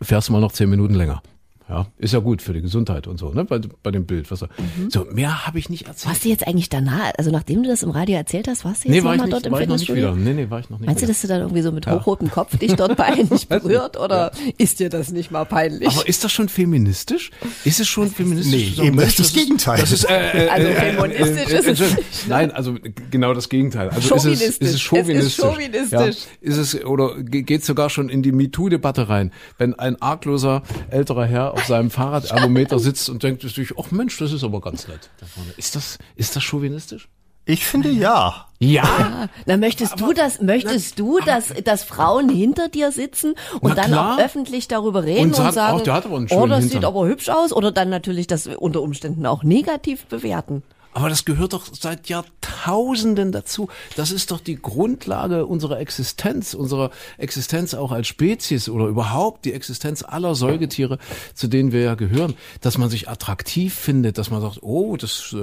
fährst du mal noch zehn Minuten länger. Ja, ist ja gut für die Gesundheit und so, ne? Bei, bei dem Bild. Was er, mhm. So, mehr habe ich nicht erzählt. Warst du jetzt eigentlich danach, also nachdem du das im Radio erzählt hast, warst du jetzt nee, war nochmal ich dort im war ich noch nicht Fitnessstudio? wieder. Nee, nee, war ich noch nicht Meinst du, wieder. dass du dann irgendwie so mit hochrotem Kopf dich dort [laughs] peinlich berührt oder ist dir das nicht mal peinlich? Aber ist das schon feministisch? Ist es schon feministisch? Nee, eben das ist das Gegenteil. Das ist, äh, äh, Also äh, feministisch äh, ist es äh, nicht. Nein, also genau das Gegenteil. Also ist es, ist es Chauvinistisch. Es ist chauvinistisch. Ja, ist es, oder ge- geht sogar schon in die MeToo-Debatte rein. Wenn ein argloser älterer Herr auf seinem Fahrradergometer sitzt und denkt sich, ach Mensch, das ist aber ganz nett. da vorne. Ist das, ist das chauvinistisch? Ich finde ja. Ja. Na, möchtest du das, möchtest du, dass, dass Frauen hinter dir sitzen und Na dann klar. auch öffentlich darüber reden Und und, sagen, sagen, ach, der hat aber einen oh, schönen das Hintern. sieht aber hübsch aus oder dann natürlich das unter Umständen auch negativ bewerten? Aber das gehört doch seit Jahrtausenden dazu. Das ist doch die Grundlage unserer Existenz, unserer Existenz auch als Spezies oder überhaupt die Existenz aller Säugetiere, zu denen wir ja gehören, dass man sich attraktiv findet, dass man sagt, oh, das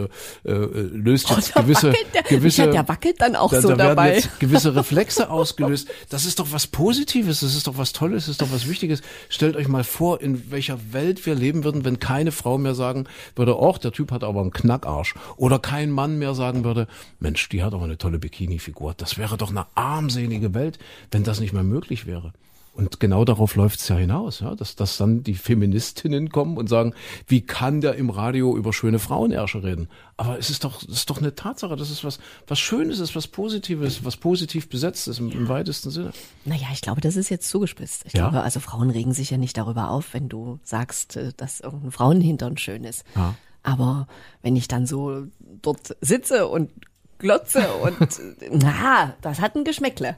äh, äh, löst jetzt Da gewisse, wackelt gewisse, der wackelt dann auch da, so da dabei. jetzt gewisse Reflexe ausgelöst. Das ist doch was Positives, das ist doch was Tolles, das ist doch was Wichtiges. Stellt euch mal vor, in welcher Welt wir leben würden, wenn keine Frau mehr sagen würde, ach, der Typ hat aber einen Knackarsch. Oder kein Mann mehr sagen würde, Mensch, die hat aber eine tolle Bikini-Figur. Das wäre doch eine armselige Welt, wenn das nicht mehr möglich wäre. Und genau darauf läuft es ja hinaus, ja, dass, dass dann die Feministinnen kommen und sagen, wie kann der im Radio über schöne Frauenärsche reden? Aber es ist doch, es ist doch eine Tatsache, das ist was, was Schönes ist, was Positives, was positiv besetzt ist im, im weitesten Sinne. Naja, ich glaube, das ist jetzt zugespitzt. Ich Ja? glaube, also Frauen regen sich ja nicht darüber auf, wenn du sagst, äh, dass irgendein Frauenhintern schön ist. Ja. Aber wenn ich dann so dort sitze und glotze und [laughs] na, das hat ein Geschmäckle.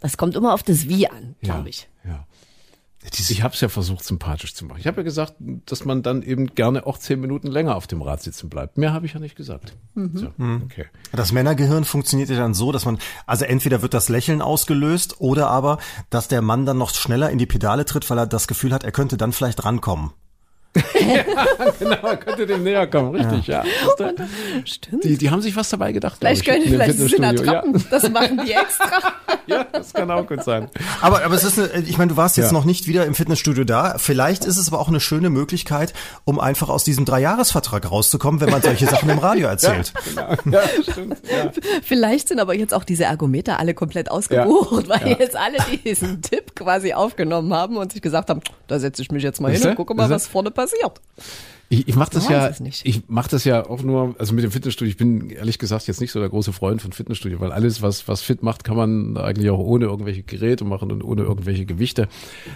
Das kommt immer auf das Wie an, glaube Hm. ja, ich. Ja. Ich habe es ja versucht, sympathisch zu machen. Ich habe ja gesagt, dass man dann eben gerne auch zehn Minuten länger auf dem Rad sitzen bleibt. Mehr habe ich ja nicht gesagt. So, okay. Das Männergehirn funktioniert ja dann so, dass man, also entweder wird das Lächeln ausgelöst oder aber, dass der Mann dann noch schneller in die Pedale tritt, weil er das Gefühl hat, er könnte dann vielleicht rankommen. [laughs] Genau, könnte dem näher kommen, richtig, ja. [laughs] Stimmt. Die, die haben sich was dabei gedacht. Vielleicht ich, können, dem vielleicht Fitnessstudio. Attrappen. Das machen die extra. Ja, [laughs] ja, das kann auch gut sein. Aber, aber es ist eine, ich meine, du warst jetzt Ja. noch nicht wieder im Fitnessstudio da. Vielleicht ist es aber auch eine schöne Möglichkeit, um einfach aus diesem Dreijahresvertrag rauszukommen, wenn man solche Sachen im Radio erzählt. Ja, stimmt. Ja. Vielleicht sind aber jetzt auch diese Ergometer alle komplett ausgebucht, weil jetzt alle diesen Tipp quasi aufgenommen haben und sich gesagt haben, da setze ich mich jetzt mal hin Siehste? und gucke mal, Siehste? was vorne passiert. Ich, ich mache das ja, ich mache das ja auch nur, also mit dem Fitnessstudio. Ich bin ehrlich gesagt jetzt nicht so der große Freund von Fitnessstudio, weil alles, was was fit macht, kann man eigentlich auch ohne irgendwelche Geräte machen und ohne irgendwelche Gewichte.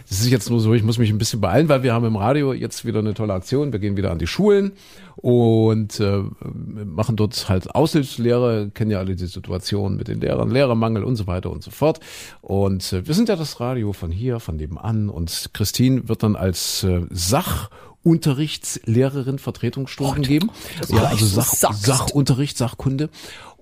Das ist jetzt nur so, ich muss mich ein bisschen beeilen, weil wir haben im Radio jetzt wieder eine tolle Aktion. Wir gehen wieder an die Schulen und äh, machen dort halt Aushilfslehre, kennen ja alle die Situation mit den Lehrern, Lehrermangel und so weiter und so fort. Und äh, wir sind ja das Radio von hier, von nebenan und Christine wird dann als äh, Sach Unterrichtslehrerin Vertretungsstunden geben. Ja, also Sach. Sachunterricht, Sachkunde.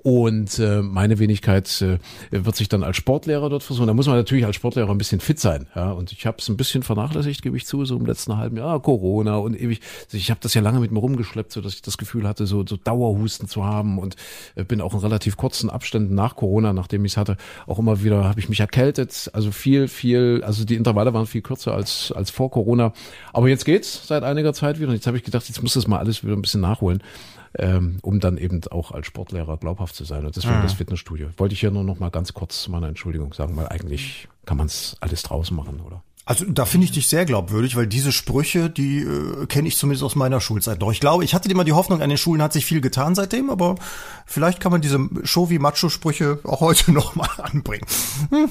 Und äh, meine Wenigkeit äh, wird sich dann als Sportlehrer dort versuchen. Da muss man natürlich als Sportlehrer ein bisschen fit sein. Ja, und ich habe es ein bisschen vernachlässigt, gebe ich zu, so im letzten halben Jahr Corona und ewig. Also ich habe das ja lange mit mir rumgeschleppt, so dass ich das Gefühl hatte, so, so Dauerhusten zu haben und äh, bin auch in relativ kurzen Abständen nach Corona, nachdem ich es hatte, auch immer wieder habe ich mich erkältet. Also viel, viel, also die Intervalle waren viel kürzer als als vor Corona. Aber jetzt geht's seit einiger Zeit wieder. Und jetzt habe ich gedacht, jetzt muss das mal alles wieder ein bisschen nachholen ähm, um dann eben auch als Sportlehrer glaubhaft zu sein. Und deswegen mhm. das Fitnessstudio. Wollte ich hier nur noch mal ganz kurz zu meiner Entschuldigung sagen, weil eigentlich kann man es alles draußen machen, oder? Also da finde ich dich sehr glaubwürdig, weil diese Sprüche, die äh, kenne ich zumindest aus meiner Schulzeit noch. Ich glaube, ich hatte immer die Hoffnung, an den Schulen hat sich viel getan seitdem, aber vielleicht kann man diese Show-wie-Macho-Sprüche auch heute [laughs] noch mal anbringen. Hm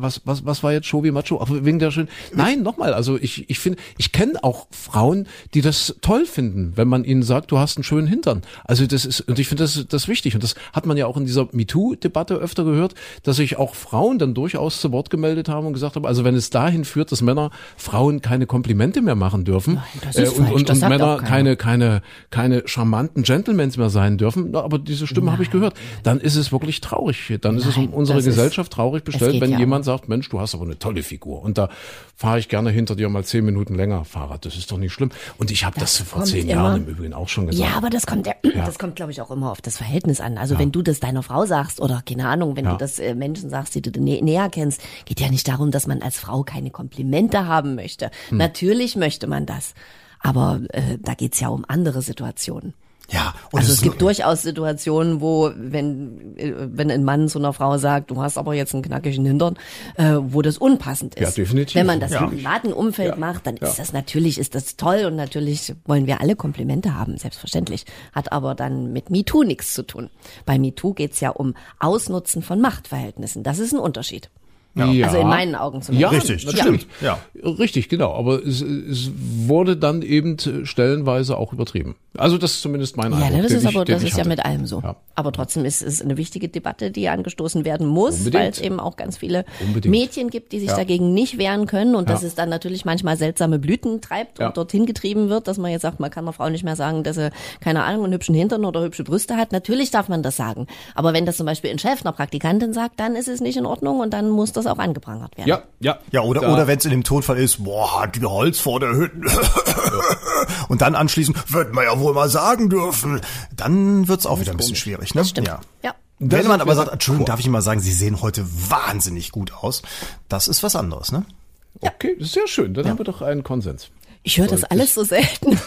was, was, was war jetzt Shobi Macho? Ach, wegen der schön. Nein, nochmal. Also ich, ich finde, ich kenne auch Frauen, die das toll finden, wenn man ihnen sagt, du hast einen schönen Hintern. Also das ist, und ich finde das, das wichtig. Und das hat man ja auch in dieser MeToo-Debatte öfter gehört, dass sich auch Frauen dann durchaus zu Wort gemeldet haben und gesagt haben, also wenn es dahin führt, dass Männer Frauen keine Komplimente mehr machen dürfen Nein, äh, und, und, und Männer keine, keine, keine charmanten Gentlemans mehr sein dürfen, na, aber diese Stimme habe ich gehört, dann ist es wirklich traurig. Dann Nein, ist es um unsere Gesellschaft traurig bestellt, wenn ja jemand sagt, Mensch, du hast aber eine tolle Figur. Und da fahre ich gerne hinter dir mal zehn Minuten länger Fahrrad. Das ist doch nicht schlimm. Und ich habe das, das vor zehn immer, Jahren im Übrigen auch schon gesagt. Ja, aber das kommt, ja, [clears throat] das kommt, glaube ich, auch immer auf das Verhältnis an. Also ja. wenn du das deiner Frau sagst oder keine Ahnung, wenn ja. du das äh, Menschen sagst, die du nä näher kennst, geht ja nicht darum, dass man als Frau keine Komplimente haben möchte. Hm. Natürlich möchte man das. Aber äh, da geht's ja um andere Situationen. Ja, und also es gibt durchaus Situationen, wo wenn äh, wenn ein Mann zu einer Frau sagt, du hast aber jetzt einen knackigen Hintern, äh, wo das unpassend ist. Ja, definitiv. Wenn man das ja. im privaten Umfeld ja. macht, dann ja. ist das natürlich ist das toll und natürlich wollen wir alle Komplimente haben, selbstverständlich. Hat aber dann mit MeToo nichts zu tun. Bei MeToo geht's ja um Ausnutzen von Machtverhältnissen. Das ist ein Unterschied. Ja. Also in meinen Augen zumindest. Ja, richtig, das stimmt. Ja. Richtig, genau. Aber es, es wurde dann eben stellenweise auch übertrieben. Also das ist zumindest mein Eindruck. Ja, das ist aber das ist ja mit allem so. Ja. Aber trotzdem ist es eine wichtige Debatte, die angestoßen werden muss, weil es eben auch ganz viele Unbedingt. Mädchen gibt, die sich ja. dagegen nicht wehren können und ja. dass es dann natürlich manchmal seltsame Blüten treibt und dorthin getrieben wird, dass man jetzt sagt, man kann einer Frau nicht mehr sagen, dass sie keine Ahnung einen hübschen Hintern oder hübsche Brüste hat. Natürlich darf man das sagen. Aber wenn das zum Beispiel ein Chef einer Praktikantin sagt, dann ist es nicht in Ordnung und dann muss das auch angeprangert werden. Ja, ja. Ja, oder, da. oder wenn es in dem Tonfall ist, boah, hat die Holz vor der Hütte. und dann anschließend, wird man ja wohl mal sagen dürfen. Dann wird's auch wieder ein bisschen schwierig, ne? Stimmt. Ja. ja. Wenn man aber sagt, Entschuldigung, darf ich mal sagen, Sie sehen heute wahnsinnig gut aus, das ist was anderes, ne? Okay, das ist sehr schön. Dann ja. haben wir doch einen Konsens. Ich höre das alles so selten.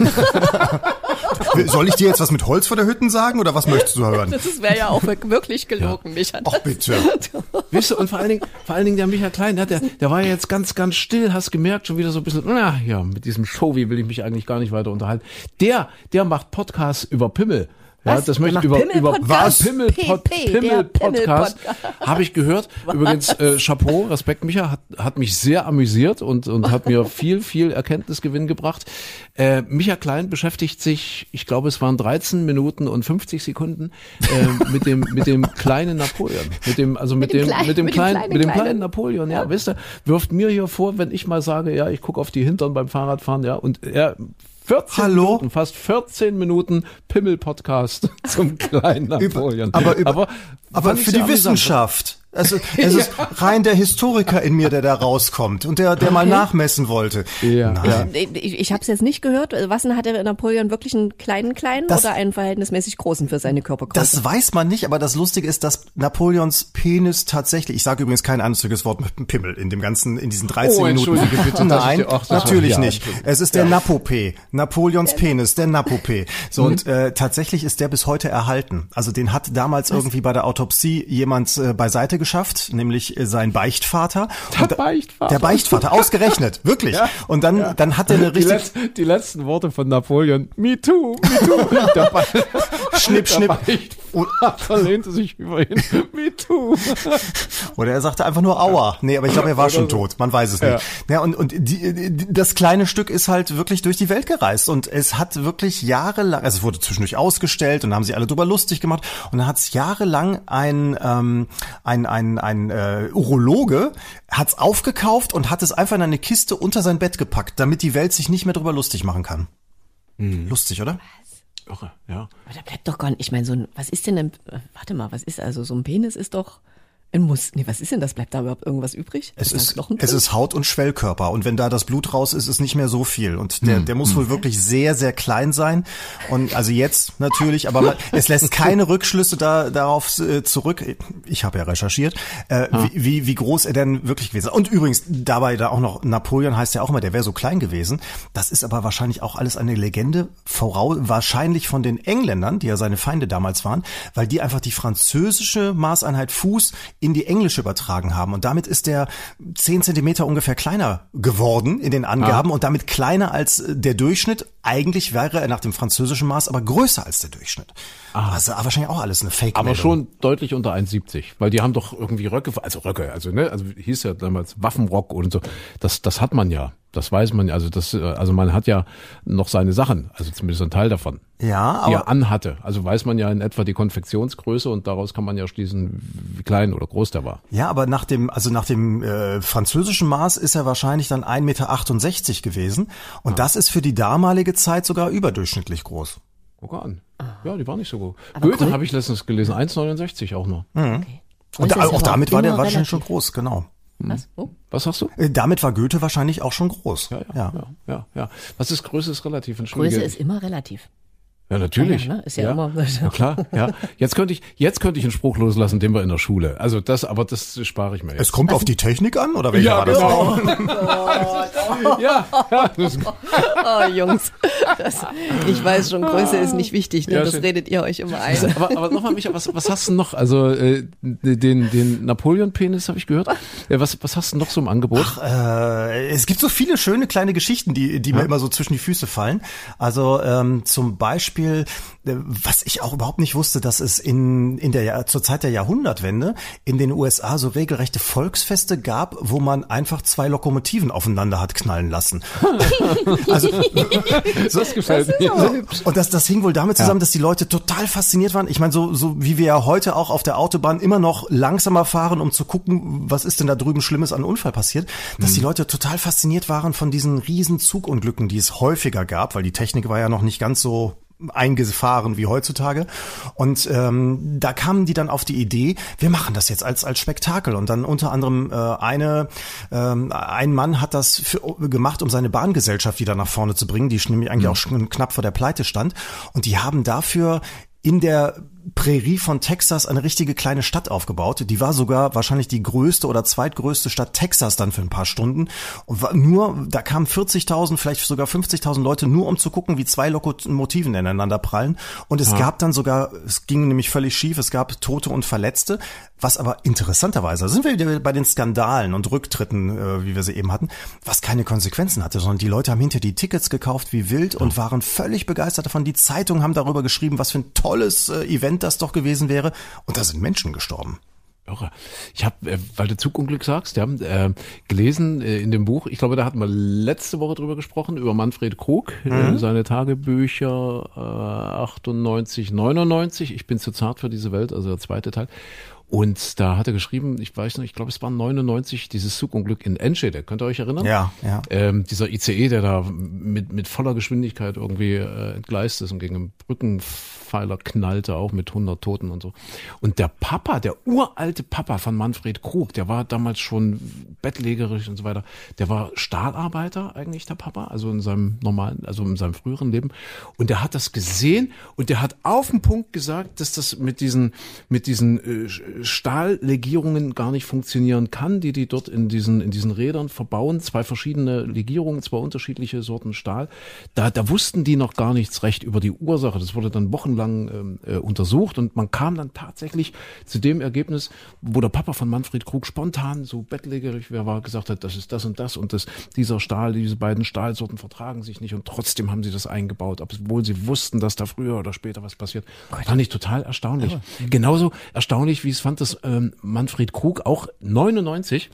[laughs] Soll ich dir jetzt was mit Holz vor der Hütten sagen oder was möchtest du hören? Das wäre ja auch wirklich gelogen, ja. Micha. Ach bitte. [laughs] Weißt du, und vor allen Dingen, vor allen Dingen der Micha Klein, der, der war ja jetzt ganz, ganz still, hast gemerkt, schon wieder so ein bisschen, na ja, mit diesem Show, wie will ich mich eigentlich gar nicht weiter unterhalten. Der, der macht Podcasts über Pimmel. Ja, was? das möchte ich über, Pimmel über was? Pimmel, Pod, Pimmel Podcast, habe ich gehört. [laughs] Was? Übrigens, äh, Chapeau, Respekt, Micha, hat, hat mich sehr amüsiert und, und hat mir [laughs] viel, viel Erkenntnisgewinn gebracht. Äh, Micha Klein beschäftigt sich, ich glaube, es waren 13 Minuten und 50 Sekunden äh, mit dem mit dem kleinen Napoleon, mit dem also mit, mit dem, kleinen, mit dem kleinen, kleinen mit dem kleinen Napoleon. Ja, ja, weißt du, wirft mir hier vor, wenn ich mal sage, ja, ich gucke auf die Hintern beim Fahrradfahren, ja, und er 14 Hallo? Minuten, fast 14 Minuten Pimmel-Podcast [laughs] zum kleinen Napoleon. aber, über, aber, aber für die Wissenschaft. Also es [laughs] ist rein der Historiker in mir, der da rauskommt und der, der mal nachmessen wollte. Ja. Nein. Ich, ich habe es jetzt nicht gehört. Was denn hat der Napoleon wirklich einen kleinen kleinen das, oder einen verhältnismäßig großen für seine Körpergröße? Das weiß man nicht, aber das Lustige ist, dass Napoleons Penis tatsächlich, ich sage übrigens kein einziges Wort mit Pimmel in dem ganzen, in diesen 13 oh, Minuten. Bitte, Nein, auch, natürlich nicht. Es ist der ja. Napopé, Napoleons Penis, der Napopé. So mhm. und äh, tatsächlich ist der bis heute erhalten. Also den hat damals Was? irgendwie bei der Autopsie jemand äh, beiseite geschafft, nämlich äh, sein Beichtvater. Der da, Beichtvater. Der Beichtvater, ausgerechnet, [laughs] wirklich. Ja, und dann, ja. dann hat er eine richtig... Die, Letz-, die, letzten Worte von Napoleon, me too, me too. [laughs] der schnipp, schnipp. Beichtvater lehnte sich über ihn, me too. [laughs] Oder er sagte einfach nur Aua. Nee, aber ich glaube, er war schon tot, man weiß es nicht. Ja, und, und die, die, das kleine Stück ist halt wirklich durch die Welt gereist und es hat wirklich jahrelang, also es wurde zwischendurch ausgestellt und haben sie alle drüber lustig gemacht und dann hat es jahrelang ein, ähm, ein, ein, ein äh, Urologe hat's aufgekauft und hat es einfach in eine Kiste unter sein Bett gepackt, damit die Welt sich nicht mehr drüber lustig machen kann. Hm. Lustig, oder? Irre, ja. Aber da bleibt doch gar nicht, ich meine, so ein, was ist denn denn, äh, warte mal, was ist, also so ein Penis ist doch, ein Muss. Nee, was ist denn das? Bleibt da überhaupt irgendwas übrig? Es ist, es ist Haut und Schwellkörper. Und wenn da das Blut raus ist, ist nicht mehr so viel. Und der, hm. der muss wohl hm. wirklich sehr, sehr klein sein. Und also jetzt natürlich, aber man, es lässt keine Rückschlüsse da, darauf äh, zurück. Ich habe ja recherchiert, äh, ah. wie, wie, wie groß er denn wirklich gewesen ist. Und übrigens, dabei da auch noch, Napoleon heißt ja auch immer, der wäre so klein gewesen. Das ist aber wahrscheinlich auch alles eine Legende, voraus, wahrscheinlich von den Engländern, die ja seine Feinde damals waren, weil die einfach die französische Maßeinheit Fuß in die englische übertragen haben. Und damit ist der zehn Zentimeter ungefähr kleiner geworden in den Angaben ah. und damit kleiner als äh, der Durchschnitt. Eigentlich wäre er nach dem französischen Maß aber größer als der Durchschnitt. Ah. Also wahrscheinlich auch alles eine Fake. Aber schon deutlich unter 1,70, weil die haben doch irgendwie Röcke, also Röcke, also ne, also hieß ja damals Waffenrock und so. Das, das hat man ja. Das weiß man ja. Also das, also man hat ja noch seine Sachen, also zumindest ein Teil davon. Ja, aber. Die er anhatte. Also weiß man ja in etwa die Konfektionsgröße und daraus kann man ja schließen, wie klein oder groß der war. Ja, aber nach dem, also nach dem äh, französischen Maß ist er wahrscheinlich dann 1,68 Meter gewesen. Und ah. das ist für die damalige Zeit sogar überdurchschnittlich groß. Guck an. Ja, die war nicht so gut. Aber Goethe habe ich letztens gelesen, 1,69 auch nur. Mhm. Okay. Und da, auch damit war der wahrscheinlich schon groß, genau. Was? Oh. Was hast du? Äh, damit war Goethe wahrscheinlich auch schon groß. Ja, ja, ja. ja, ja, ja. Was ist Größe ist relativ in Größe ist immer relativ. Ja, natürlich. Ja, ne? Ist ja, ja, immer. Ja, klar, ja. Jetzt könnte ich, jetzt könnte ich einen Spruch loslassen, den wir in der Schule. Also das, aber das spare ich mir jetzt. Es kommt auf die Technik an, oder welcher ja, war das? Genau. [laughs] ja, ja. Oh, Jungs. Das, ich weiß schon, Größe ist nicht wichtig, ne? das redet ihr euch immer ein. Aber, aber nochmal, Micha, was, was hast du noch? Also äh, den, den Napoleon-Penis habe ich gehört. Ja, was, was hast du noch so im Angebot? Ach, äh, es gibt so viele schöne kleine Geschichten, die, die mir immer so zwischen die Füße fallen. Also ähm, zum Beispiel Beispiel, äh, was ich auch überhaupt nicht wusste, dass es in, in der, zur Zeit der Jahrhundertwende in den USA so regelrechte Volksfeste gab, wo man einfach zwei Lokomotiven aufeinander hat knallen lassen. [laughs] also, so, das gefällt das mir. Und das, das hing wohl damit zusammen, ja. dass die Leute total fasziniert waren. Ich meine, so, so wie wir ja heute auch auf der Autobahn immer noch langsamer fahren, um zu gucken, was ist denn da drüben Schlimmes an Unfall passiert, dass mhm. die Leute total fasziniert waren von diesen riesen Zugunglücken, die es häufiger gab, weil die Technik war ja noch nicht ganz so eingefahren wie heutzutage. Und ähm, da kamen die dann auf die Idee, wir machen das jetzt als als Spektakel. Und dann unter anderem äh, eine ähm, ein Mann hat das für, gemacht, um seine Bahngesellschaft wieder nach vorne zu bringen, die nämlich eigentlich mhm. auch schon knapp vor der Pleite stand. Und die haben dafür in der Prärie von Texas eine richtige kleine Stadt aufgebaut. Die war sogar wahrscheinlich die größte oder zweitgrößte Stadt Texas dann für ein paar Stunden. Und war nur, da kamen 40.000, vielleicht sogar 50.000 Leute nur um zu gucken, wie zwei Lokomotiven ineinander prallen. Und es ja. gab dann sogar, es ging nämlich völlig schief, es gab Tote und Verletzte. Was aber interessanterweise, sind wir wieder bei den Skandalen und Rücktritten, äh, wie wir sie eben hatten, was keine Konsequenzen hatte, sondern die Leute haben hinter die Tickets gekauft wie wild und waren völlig begeistert davon. Die Zeitungen haben darüber geschrieben, was für ein tolles äh, Event das doch gewesen wäre. Und da sind Menschen gestorben. Ich habe, äh, weil du Zugunglück sagst, ja, äh, gelesen äh, in dem Buch, ich glaube, da hatten wir letzte Woche drüber gesprochen, über Manfred Krug, mhm. seine Tagebücher äh, 98, 99, ich bin zu zart für diese Welt, also der zweite Teil. Und da hat er geschrieben, ich weiß noch, ich glaube, es war 99, dieses Zugunglück in Enschede. Könnt ihr euch erinnern? Ja, ja. Ähm, dieser ICE, der da mit, mit voller Geschwindigkeit irgendwie äh, entgleist ist und gegen einen Brückenpfeiler knallte, auch mit 100 Toten und so. Und der Papa, der uralte Papa von Manfred Krug, der war damals schon bettlägerisch und so weiter. Der war Stahlarbeiter eigentlich, der Papa, also in seinem normalen, also in seinem früheren Leben. Und der hat das gesehen und der hat auf den Punkt gesagt, dass das mit diesen, mit diesen äh, Stahllegierungen gar nicht funktionieren kann, die die dort in diesen, in diesen Rädern verbauen. Zwei verschiedene Legierungen, zwei unterschiedliche Sorten Stahl. Da, da wussten die noch gar nichts recht über die Ursache. Das wurde dann wochenlang ähm, äh, untersucht und man kam dann tatsächlich zu dem Ergebnis, wo der Papa von Manfred Krug spontan so bettlägerig wer war, gesagt hat, das ist das und das und das, dieser Stahl, diese beiden Stahlsorten vertragen sich nicht und trotzdem haben sie das eingebaut, obwohl sie wussten, dass da früher oder später was passiert. Gott. Fand ich total erstaunlich. Ja. Genauso erstaunlich, wie es fand das ähm, Manfred Krug auch 99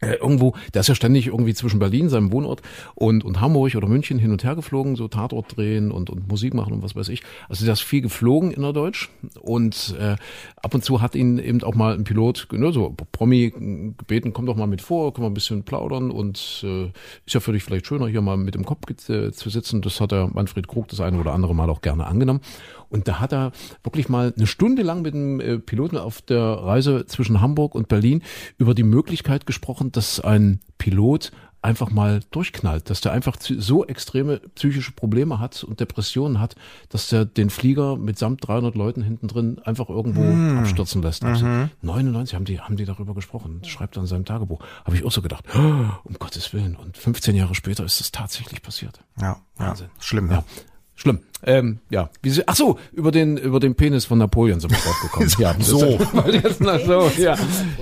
äh, irgendwo, der ist ja ständig irgendwie zwischen Berlin, seinem Wohnort, und, und Hamburg oder München hin und her geflogen, so Tatort drehen und, und Musik machen und was weiß ich. Also der ist viel geflogen innerdeutsch und äh, ab und zu hat ihn eben auch mal ein Pilot, ne, so Promi gebeten, komm doch mal mit vor, können wir ein bisschen plaudern und äh, ist ja für dich vielleicht schöner, hier mal mit dem Kopf äh, zu sitzen. Das hat der Manfred Krug das eine oder andere Mal auch gerne angenommen. Und da hat er wirklich mal eine Stunde lang mit dem äh, Piloten auf der Reise zwischen Hamburg und Berlin über die Möglichkeit gesprochen, dass ein Pilot einfach mal durchknallt, dass der einfach so extreme psychische Probleme hat und Depressionen hat, dass der den Flieger mitsamt 300 Leuten hinten drin einfach irgendwo mm. abstürzen lässt. Also mhm. 99 haben die, haben die darüber gesprochen. Das schreibt er in seinem Tagebuch. Habe ich auch so gedacht, oh, um Gottes Willen. Und 15 Jahre später ist es tatsächlich passiert. Ja, Wahnsinn. Ja, schlimm. Ja. Schlimm. Ähm, ja, wie sie, ach so, über den über den Penis von Napoleon sind wir drauf gekommen. [laughs] ja, so. [laughs] so, ja.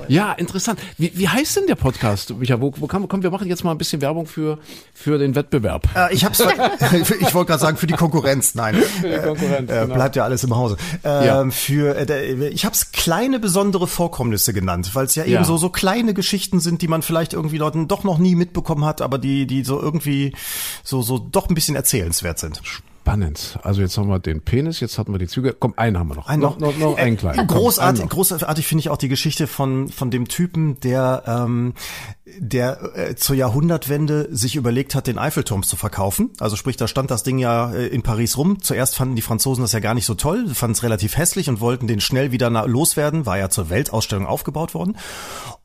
ja, interessant. Wie, wie heißt denn der Podcast, Micha? Wo, wo kann, komm, wir machen jetzt mal ein bisschen Werbung für für den Wettbewerb. Äh, ich hab's, [laughs] ich wollte gerade sagen für die Konkurrenz. Nein, die Konkurrenz, äh, genau. bleibt ja alles im Hause. Äh, ja. Für äh, ich habe es kleine besondere Vorkommnisse genannt, weil es ja eben ja. so so kleine Geschichten sind, die man vielleicht irgendwie Leuten doch noch nie mitbekommen hat, aber die die so irgendwie so so doch ein bisschen erzählenswert sind. Spannend. Also jetzt haben wir den Penis, jetzt hatten wir die Züge. Komm, einen haben wir noch. Einen noch, noch, noch, noch einen kleinen. Großartig, Komm, großartig finde ich auch die Geschichte von von dem Typen, der ähm, der äh, zur Jahrhundertwende sich überlegt hat, den Eiffelturm zu verkaufen. Also sprich, da stand das Ding ja äh, in Paris rum. Zuerst fanden die Franzosen das ja gar nicht so toll, fanden es relativ hässlich und wollten den schnell wieder loswerden. War ja zur Weltausstellung aufgebaut worden.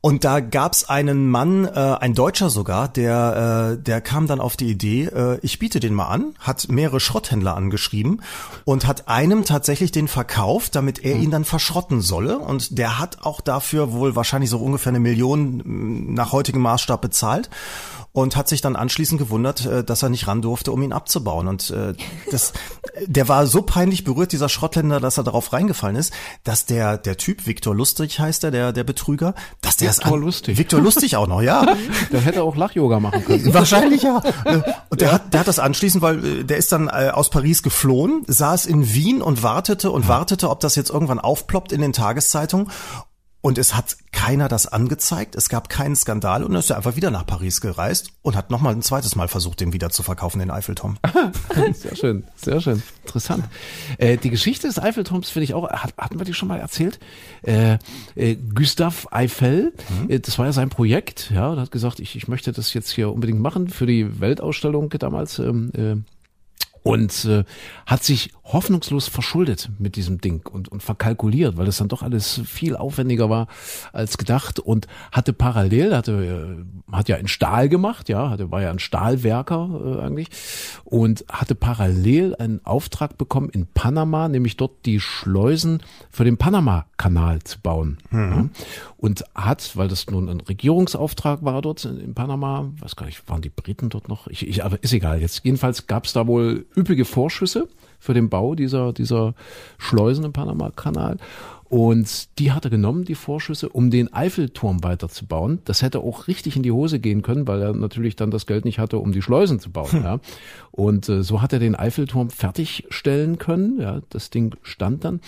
Und da gab's einen Mann, äh, ein Deutscher sogar, der, äh, der kam dann auf die Idee, äh, ich biete den mal an, hat mehrere Schrotthändler angeschrieben und hat einem tatsächlich den verkauft, damit er ihn dann verschrotten solle. Und der hat auch dafür wohl wahrscheinlich so ungefähr eine Million nach heutigem Maßstab bezahlt und hat sich dann anschließend gewundert, äh, dass er nicht ran durfte, um ihn abzubauen. Und äh, das, [laughs] der war so peinlich berührt, dieser Schrottländer, dass er darauf reingefallen ist, dass der der Typ Viktor Lustig heißt er, der der Betrüger, dass der Viktor Lustig, Viktor Lustig auch noch, ja. [laughs] Der hätte auch Lach-Yoga machen können. [laughs] Wahrscheinlich ja. Und der ja. hat der hat das anschließend, weil äh, der ist dann äh, aus Paris geflohen, saß in Wien und wartete und wartete, ob das jetzt irgendwann aufploppt in den Tageszeitungen und es hat keiner das angezeigt, es gab keinen Skandal und er ist einfach wieder nach Paris gereist und hat nochmal ein zweites Mal versucht, den wieder zu verkaufen, den Eiffelturm. [laughs] sehr schön, sehr schön, interessant. Äh, die Geschichte des Eiffelturms finde ich auch, hat, hatten wir die schon mal erzählt? Äh, äh, Gustave Eiffel, mhm. Äh, das war ja sein Projekt, ja, und hat gesagt, ich, ich möchte das jetzt hier unbedingt machen für die Weltausstellung damals. Ähm, äh, und äh, hat sich hoffnungslos verschuldet mit diesem Ding und, und verkalkuliert, weil es dann doch alles viel aufwendiger war als gedacht und hatte parallel, hatte, äh, hat ja in Stahl gemacht, ja, hatte, war ja ein Stahlwerker äh, eigentlich und hatte parallel einen Auftrag bekommen in Panama, nämlich dort die Schleusen für den Panama-Kanal zu bauen. Mhm. Ja, und hat, weil das nun ein Regierungsauftrag war dort in, in Panama, weiß gar nicht, waren die Briten dort noch? Ich, ich, aber ist egal. Jetzt jedenfalls gab es da wohl üppige Vorschüsse für den Bau dieser, dieser Schleusen im Panama-Kanal. Und die hat er genommen, die Vorschüsse, um den Eiffelturm weiterzubauen. Das hätte auch richtig in die Hose gehen können, weil er natürlich dann das Geld nicht hatte, um die Schleusen zu bauen. Hm. [laughs] Ja. Und äh, so hat er den Eiffelturm fertigstellen können. Ja, das Ding stand dann.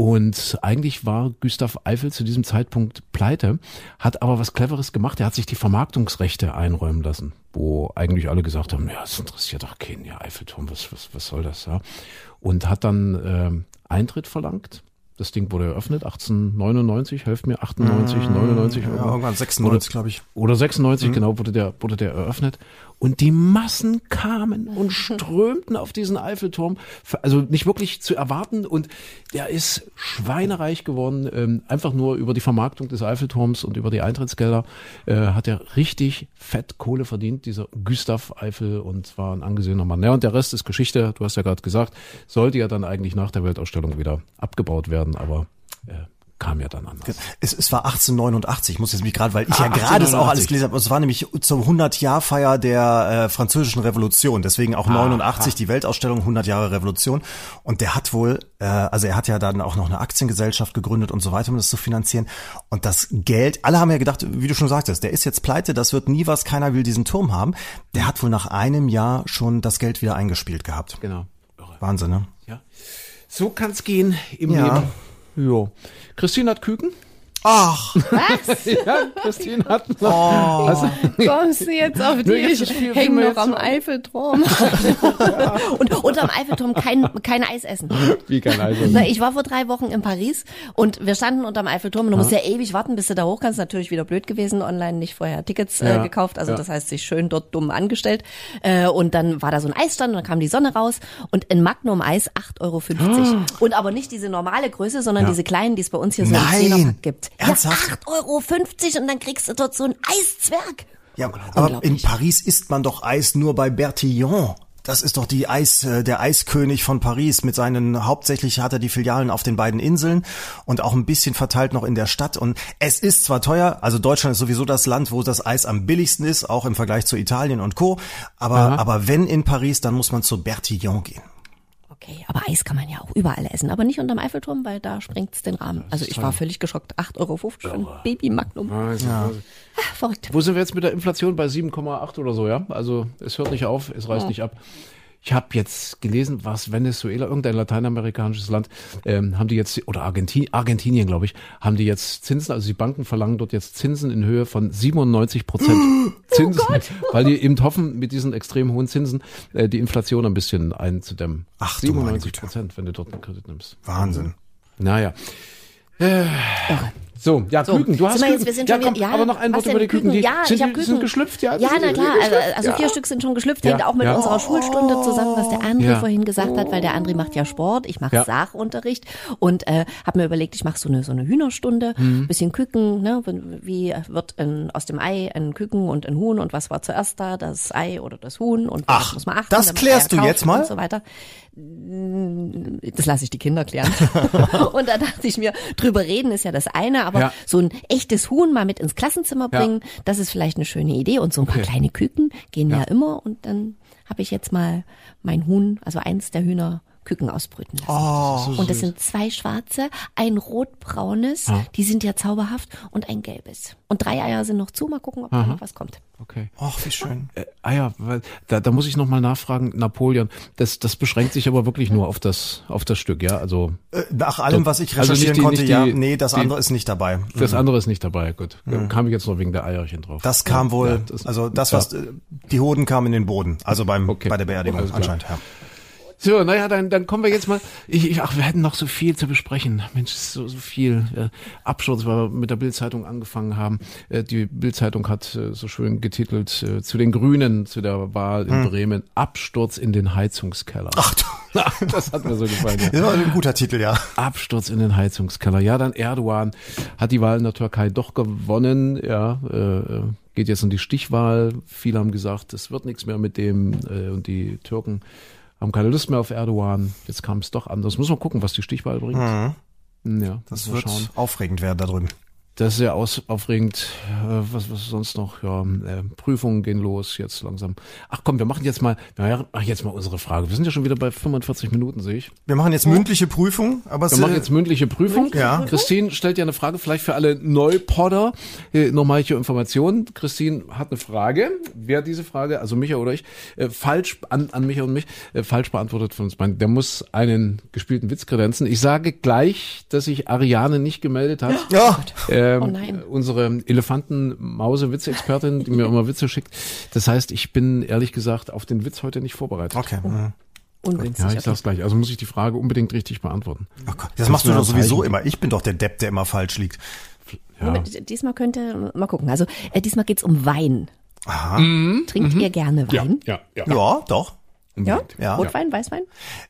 Und eigentlich war Gustav Eiffel zu diesem Zeitpunkt pleite, hat aber was Cleveres gemacht. Er hat sich die Vermarktungsrechte einräumen lassen, wo eigentlich alle gesagt haben, ja, das interessiert doch keinen, ja, Eiffelturm, was, was, was soll das, ja. Und hat dann äh, Eintritt verlangt. Das Ding wurde eröffnet, 1899, helft mir, 98, 99. Ja, irgendwann 96, glaube ich. Oder 96, mhm. genau, wurde der, wurde der eröffnet. Und die Massen kamen und [laughs] strömten auf diesen Eiffelturm. Also nicht wirklich zu erwarten. Und der ist schweinereich geworden. Ähm, einfach nur über die Vermarktung des Eiffelturms und über die Eintrittsgelder äh, hat er richtig fett Kohle verdient, dieser Gustav Eiffel, und war ein angesehener Mann. Ja, und der Rest ist Geschichte. Du hast ja gerade gesagt, sollte ja dann eigentlich nach der Weltausstellung wieder abgebaut werden. Aber äh, kam ja dann anders. Es, es war 1889, ich muss jetzt mich gerade, weil ich ah, ja gerade es auch alles gelesen habe. Es war nämlich zur 100-Jahr-Feier der äh, französischen Revolution, deswegen auch ah, 89 ah. die Weltausstellung 100 Jahre Revolution. Und der hat wohl, äh, also er hat ja dann auch noch eine Aktiengesellschaft gegründet und so weiter, um das zu finanzieren. Und das Geld, alle haben ja gedacht, wie du schon sagtest, der ist jetzt pleite, das wird nie was, keiner will diesen Turm haben. Der hat wohl nach einem Jahr schon das Geld wieder eingespielt gehabt. Genau. Wahnsinn, ne? Ja. So kann's gehen im ja. Leben. Jo. Christine hat Küken? Ach. Was? [laughs] ja, Christine hat noch. Oh. Also, Kommst du jetzt auf die? Ich hänge noch am Eiffelturm. [laughs] und unterm Eiffelturm kein, kein Eis essen. Wie kein Eis essen? Na, ich war vor drei Wochen in Paris und wir standen unterm Eiffelturm und du musst ja ewig warten, bis du da hoch kannst. Natürlich wieder blöd gewesen, online nicht vorher Tickets äh, gekauft. Also ja. das heißt, sich schön dort dumm angestellt. Äh, und dann war da so ein Eisstand und dann kam die Sonne raus und ein Magnum Eis 8,50 Euro. Oh. Und aber nicht diese normale Größe, sondern ja. diese kleinen, die es bei uns hier so Nein. im gibt. Ernsthaft? Ja, 8,50 Euro und dann kriegst du dort so einen Eiszwerg. Ja, aber in Paris isst man doch Eis nur bei Bertillon. Das ist doch die Eis, äh, der Eiskönig von Paris mit seinen, hauptsächlich hat er die Filialen auf den beiden Inseln und auch ein bisschen verteilt noch in der Stadt. Und es ist zwar teuer, also Deutschland ist sowieso das Land, wo das Eis am billigsten ist, auch im Vergleich zu Italien und Co. Aber, aber wenn in Paris, dann muss man zu Bertillon gehen. Okay, aber Eis kann man ja auch überall essen, aber nicht unterm Eiffelturm, weil da sprengt den Rahmen. Also ich war völlig geschockt. 8,50 Euro für ein Baby Magnum. Ja. Ach, verrückt. Wo sind wir jetzt mit der Inflation? Bei 7,8 oder so, ja? Also es hört nicht auf, es reißt oh. nicht ab. Ich habe jetzt gelesen, was Venezuela, irgendein lateinamerikanisches Land, ähm, haben die jetzt, oder Argentin, Argentinien, glaube ich, haben die jetzt Zinsen, also die Banken verlangen dort jetzt Zinsen in Höhe von 97 Prozent [gasps] oh Zinsen, oh [laughs] weil die eben hoffen, mit diesen extrem hohen Zinsen äh, die Inflation ein bisschen einzudämmen. Ach, 97 Prozent, wenn du dort einen Kredit nimmst. Wahnsinn. Naja. Äh, so, ja, so, Küken, du hast Küken. Jetzt, ja, komm, ja, aber noch ein Wort über die Küken. Küken. Die ja, sind, ich habe Küken. sind geschlüpft, ja? Ja, na klar, also, also vier Stück sind schon geschlüpft, hängt auch mit unserer Schulstunde zusammen, was der André vorhin gesagt hat, weil der André macht ja Sport, ich mache Sachunterricht und äh, habe mir überlegt, ich mache so eine so eine Hühnerstunde, mhm. bisschen Küken, ne, wie wird ein, aus dem Ei ein Küken und ein Huhn und was war zuerst da, das Ei oder das Huhn und was muss man achten. Das klärst du jetzt mal? Und so weiter. Das lasse ich die Kinder klären. [laughs] und da dachte ich mir, drüber reden ist ja das eine, aber ja. so ein echtes Huhn mal mit ins Klassenzimmer bringen, ja. das ist vielleicht eine schöne Idee. Und so ein okay. paar kleine Küken gehen ja, ja immer. Und dann habe ich jetzt mal mein Huhn, also eins der Hühner, Küken ausbrüten lassen. Oh, so und das sind zwei schwarze, ein rotbraunes, ja. die sind ja zauberhaft, und ein gelbes. Und drei Eier sind noch zu, mal gucken, ob Aha. da noch was kommt. Okay. Ach, wie schön. Äh, Eier, weil, da, da muss ich nochmal nachfragen, Napoleon, das, das beschränkt sich aber wirklich nur auf das, auf das Stück, ja? Also. Äh, nach allem, was ich also recherchieren also die, konnte, die, ja, nee, das die, andere ist nicht dabei. Das mhm. andere ist nicht dabei, gut. Mhm. Kam ich jetzt noch wegen der Eierchen drauf. Das kam ja, wohl, ja, das, also das, was, ja. die Hoden kamen in den Boden, also beim, okay. bei der Beerdigung anscheinend, ja. So, naja, dann, dann kommen wir jetzt mal. Ich, ich, ach, wir hätten noch so viel zu besprechen. Mensch, so, so viel äh, Absturz, weil wir mit der Bildzeitung angefangen haben. Äh, die Bildzeitung hat äh, so schön getitelt äh, zu den Grünen, zu der Wahl in hm. Bremen, Absturz in den Heizungskeller. Ach du. [laughs] das hat mir so gefallen. Ja. [laughs] War ein guter Titel, ja. Absturz in den Heizungskeller. Ja, dann Erdogan hat die Wahl in der Türkei doch gewonnen. Ja, äh, äh geht jetzt um die Stichwahl. Viele haben gesagt, es wird nichts mehr mit dem äh, und die Türken haben keine Lust mehr auf Erdogan. Jetzt kam es doch anders. Muss man gucken, was die Stichwahl bringt. Mhm. Ja, das wird schauen. aufregend werden da drüben. Das ist sehr aus, aufregend. Äh, was, was sonst noch? Ja, äh, Prüfungen gehen los jetzt langsam. Ach komm, wir machen jetzt mal, wir machen jetzt mal unsere Frage. Wir sind ja schon wieder bei 45 Minuten, sehe ich. Wir machen jetzt mündliche Prüfung, aber wir machen jetzt mündliche Prüfung. Ja. Christine stellt ja eine Frage, vielleicht für alle Neupodder. Äh, nochmal hier Informationen. Christine hat eine Frage. Wer diese Frage, also Micha oder ich, falsch an, an Micha und mich, falsch beantwortet von uns beiden, der muss einen gespielten Witz kredenzen. Ich sage gleich, dass sich Ariane nicht gemeldet hat. Ja. Äh, ähm, oh nein. unsere Elefanten-Mause-Witzexpertin, die mir immer Witze schickt. Das heißt, ich bin ehrlich gesagt auf den Witz heute nicht vorbereitet. Okay. Mhm. Ungünstig. Ja, ich sag's gleich. Also muss ich die Frage unbedingt richtig beantworten. Oh Gott, das, das machst du doch sowieso immer. Ich bin doch der Depp, der immer falsch liegt. Ja. Diesmal könnte, mal gucken. Also äh, diesmal geht's um Wein. Aha. Mhm. Trinkt mhm. ihr gerne Wein? Ja, ja, ja. ja doch. Ja? ja? Rotwein, Weißwein?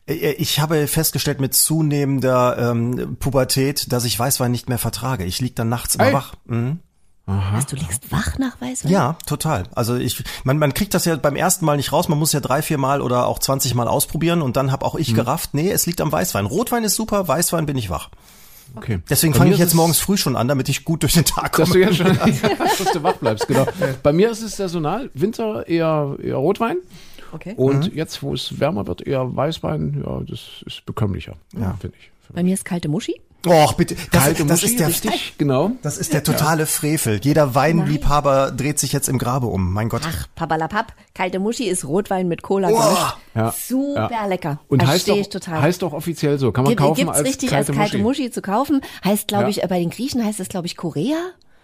Äh, äh, ich habe festgestellt mit zunehmender ähm, Pubertät, dass ich Weißwein nicht mehr vertrage. Ich lieg dann nachts immer Ey. wach. Mhm. Aha. Was, du liegst wach nach Weißwein? Ja, total. Also ich, man, man kriegt das ja beim ersten Mal nicht raus. Man muss ja drei, vier Mal oder auch 20 Mal ausprobieren und dann habe auch ich mhm. gerafft, nee, es liegt am Weißwein. Rotwein ist super, Weißwein bin ich wach. Okay. Deswegen fange ich jetzt morgens früh schon an, damit ich gut durch den Tag komme. Dass du, ja schon, [laughs] dass du wach bleibst, genau. Bei mir ist es saisonal. Winter eher, eher Rotwein. Okay. Und mhm. jetzt, wo es wärmer wird, eher Weißwein, ja, das ist bekömmlicher, ja. finde ich. Bei mir ist kalte Muschi. Och, bitte. Das, Kalte das Muschi, ist der, richtig, genau. Das ist der totale Frevel. Jeder Weinliebhaber Nein. dreht sich jetzt im Grabe um. Mein Gott. Ach, papalapap. Kalte Muschi ist Rotwein mit Cola oh. gemischt. Ja. Super ja. lecker. Und heißt doch, total. heißt doch offiziell so. Kann man Gibt, kaufen gibt's als richtig kalte als kalte Muschi. Muschi zu kaufen. Heißt, glaube ich, bei den Griechen heißt es, glaube ich, Korea.